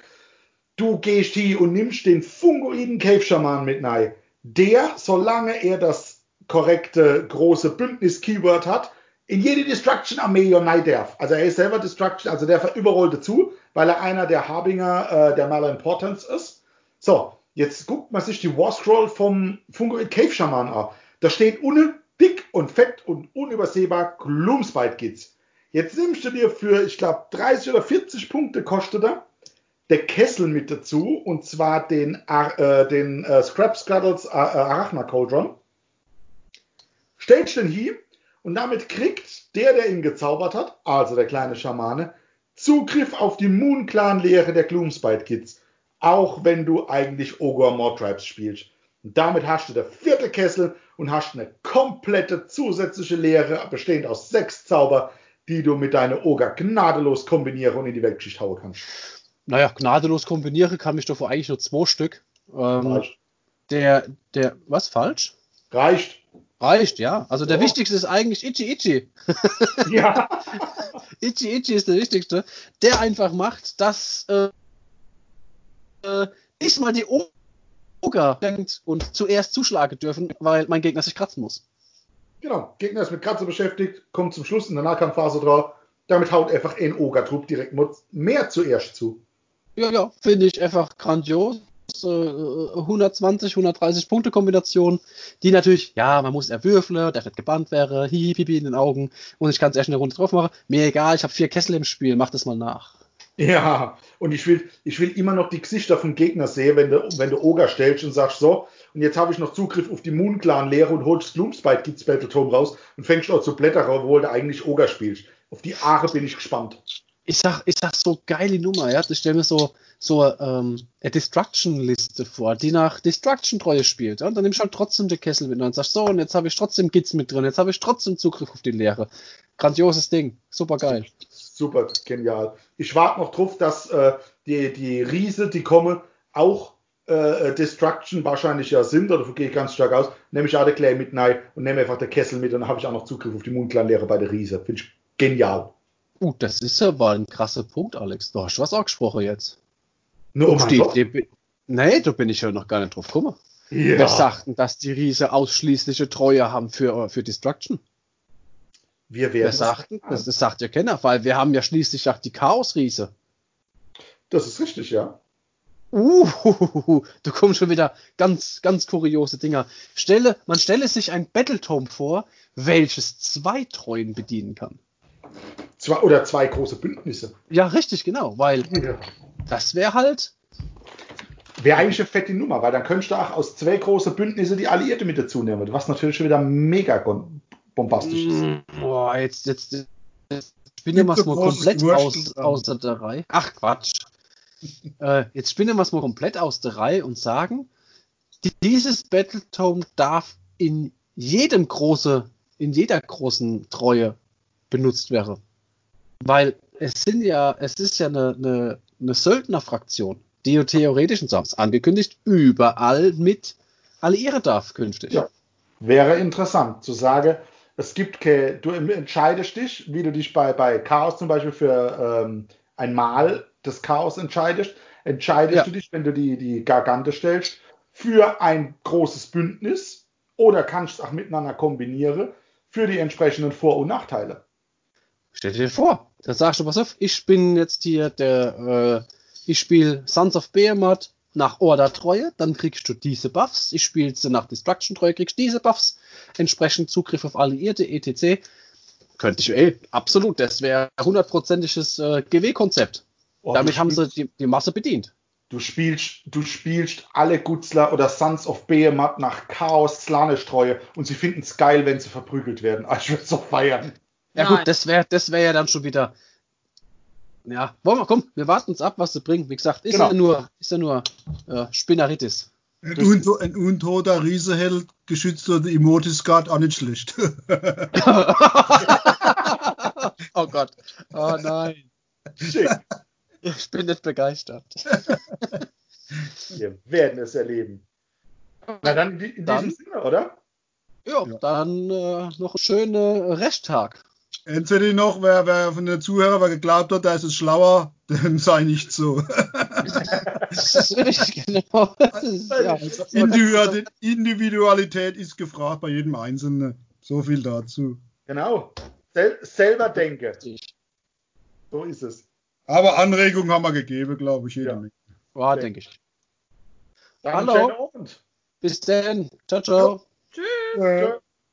Du gehst hier und nimmst den fungoiden Cave Shaman mit rein. Der, solange er das korrekte große Bündnis-Keyword hat, in jede Destruction-Armee rein darf. Also er ist selber Destruction, also der überall dazu, weil er einer der Harbinger äh, der Malimportance ist. So, jetzt guckt man sich die War Scroll vom Fungoid Cave Shaman an. Da steht unten dick und fett und unübersehbar Gloomspite Kids. Jetzt nimmst du dir für, ich glaube, 30 oder 40 Punkte kostet er der Kessel mit dazu und zwar den, äh, den äh, Scrap Scuttles äh, Arachna Cauldron. Stellst den hier und damit kriegt der, der ihn gezaubert hat, also der kleine Schamane, Zugriff auf die Moon Clan Lehre der Gloomspite Kids. Auch wenn du eigentlich Ogre More Tribes spielst. Und damit hast du der vierte Kessel und hast eine komplette zusätzliche Lehre, bestehend aus sechs Zauber, die du mit deiner Ogre gnadenlos kombinieren und in die Weltgeschichte hauen kannst. Naja, gnadenlos kombinieren kann mich davor eigentlich nur zwei Stück. Ähm, Reicht. der, der, was, falsch? Reicht. Reicht, ja. Also der Ja. wichtigste ist eigentlich Ichi Ichi. Ja. Ichi Ichi ist der wichtigste. Der einfach macht, dass äh, äh, nicht mal die Oger denkt und zuerst zuschlagen dürfen, weil mein Gegner sich kratzen muss. Genau. Gegner ist mit Katze beschäftigt, kommt zum Schluss in der Nahkampfphase drauf. Damit haut einfach ein Ogertrupp direkt mehr zuerst zu. Ja, ja, finde ich einfach grandios. Äh, 120, 130 Punkte Kombination, die natürlich, ja, man muss erwürfeln, der nicht gebannt wäre, hihi, pipi in den Augen und ich kann es erst eine Runde drauf machen. Mir egal, ich habe vier Kessel im Spiel, mach das mal nach. Ja, und ich will, ich will immer noch die Gesichter vom Gegner sehen, wenn du, wenn du Oger stellst und sagst so, und jetzt habe ich noch Zugriff auf die Moon Clan Lehre und holst Gloomspite Kids Battletome raus und fängst auch zu blättern, obwohl du eigentlich Oger spielst. Auf die Aare bin ich gespannt. Ich sag, ich sag so geile Nummer, ja. Ich stelle mir so, so ähm, eine Destruction-Liste vor, die nach Destruction-Treue spielt. Ja? Und dann nimmst du halt trotzdem den Kessel mit und sagst, so, und jetzt habe ich trotzdem Gits mit drin, jetzt habe ich trotzdem Zugriff auf die Lehre. Grandioses Ding, super geil. Super genial. Ich warte noch drauf, dass äh, die, die Riese, die kommen, auch äh, Destruction wahrscheinlich ja sind, oder gehe ich ganz stark aus, nehme ich auch den Clay mit rein und nehme einfach den Kessel mit und dann habe ich auch noch Zugriff auf die Mondklan-Lehre bei der Riese. Finde ich genial. Uh, das ist aber ein krasser Punkt, Alex. Du hast was angesprochen jetzt. Nur um die, die, nee, da bin ich ja noch gar nicht drauf gekommen. ja. Wer sagt denn, dass die Riese ausschließliche Treue haben für, für Destruction? Wir Wer werden sagt denn? Das, das sagt ja keiner, weil wir haben ja schließlich auch die Chaos-Riese. Das ist richtig, ja. Uh, du kommst schon wieder ganz, ganz kuriose Dinger. Stelle, man stelle sich ein Battletome vor, welches zwei Treuen bedienen kann. Zwei, oder zwei große Bündnisse. Ja, richtig, genau, weil Ja. das wäre halt. Wäre eigentlich eine fette Nummer, weil dann könntest du auch aus zwei große Bündnisse die Alliierte mit dazu nehmen, was natürlich schon wieder mega bombastisch ist. Mm, jetzt, jetzt, jetzt spinnen wir es mal komplett aus, außer der Reihe. Ach, Quatsch. äh, jetzt spinnen wir es mal komplett aus der Reihe und sagen, die- dieses Battletome darf in jedem große, in jeder großen Treue benutzt werden. Weil es sind ja, es ist ja eine, eine, eine Söldnerfraktion, die theoretisch und sonst angekündigt überall mit alliieren darf künftig. Ja. Wäre interessant zu sagen, es gibt keine, du entscheidest dich, wie du dich bei, bei Chaos zum Beispiel für ähm, ein Mal des Chaos entscheidest, entscheidest Ja. du dich, wenn du die, die Gargante stellst, für ein großes Bündnis oder kannst es auch miteinander kombinieren für die entsprechenden Vor- und Nachteile. Stell dir vor, da sagst du, pass auf, ich bin jetzt hier der, äh, ich spiele Sons of Behemoth, nach Order-Treue, dann kriegst du diese Buffs. Ich spiele sie nach Destruction-Treue, kriegst diese Buffs. Entsprechend Zugriff auf Alliierte, etc. Könnte ich, ey, absolut, das wäre hundertprozentiges äh, GW-Konzept. Oh, Damit haben sie die, die Masse bedient. Du spielst, du spielst alle Gutzler oder Sons of Behemoth nach Chaos Slanisch-Treue und sie finden es geil, wenn sie verprügelt werden. Ah, Ich würde so feiern. Ja Nein. gut, das wäre das wär ja dann schon wieder. Ja, wollen wir, komm, wir warten uns ab, was sie bringen. Wie gesagt, ist Genau. ja nur, ist ja nur äh, Spinneritis. Ein, unto ein untoter Rieseheld, geschützt durch die Emotis Guard, auch nicht schlecht. oh Gott. Oh nein. Schick. Ich bin nicht begeistert. Wir werden es erleben. Na dann in, di- in Dann- diesem Sinne, oder? Ja, dann äh, noch einen schönen Resttag. Entweder noch, wer, wer von den Zuhörern wer geglaubt hat, der ist es schlauer, dem sei nicht so. Das ist richtig, genau. Das ist, ja, Also Individualität, ist gefragt bei jedem Einzelnen. So viel dazu. Genau. Sel selber denke. So ist es. Aber Anregungen haben wir gegeben, glaube ich, jede Ja. Menge. War, denke ich. Dann Hallo. Bis dann. Ciao, ciao. Tschüss. Tschö.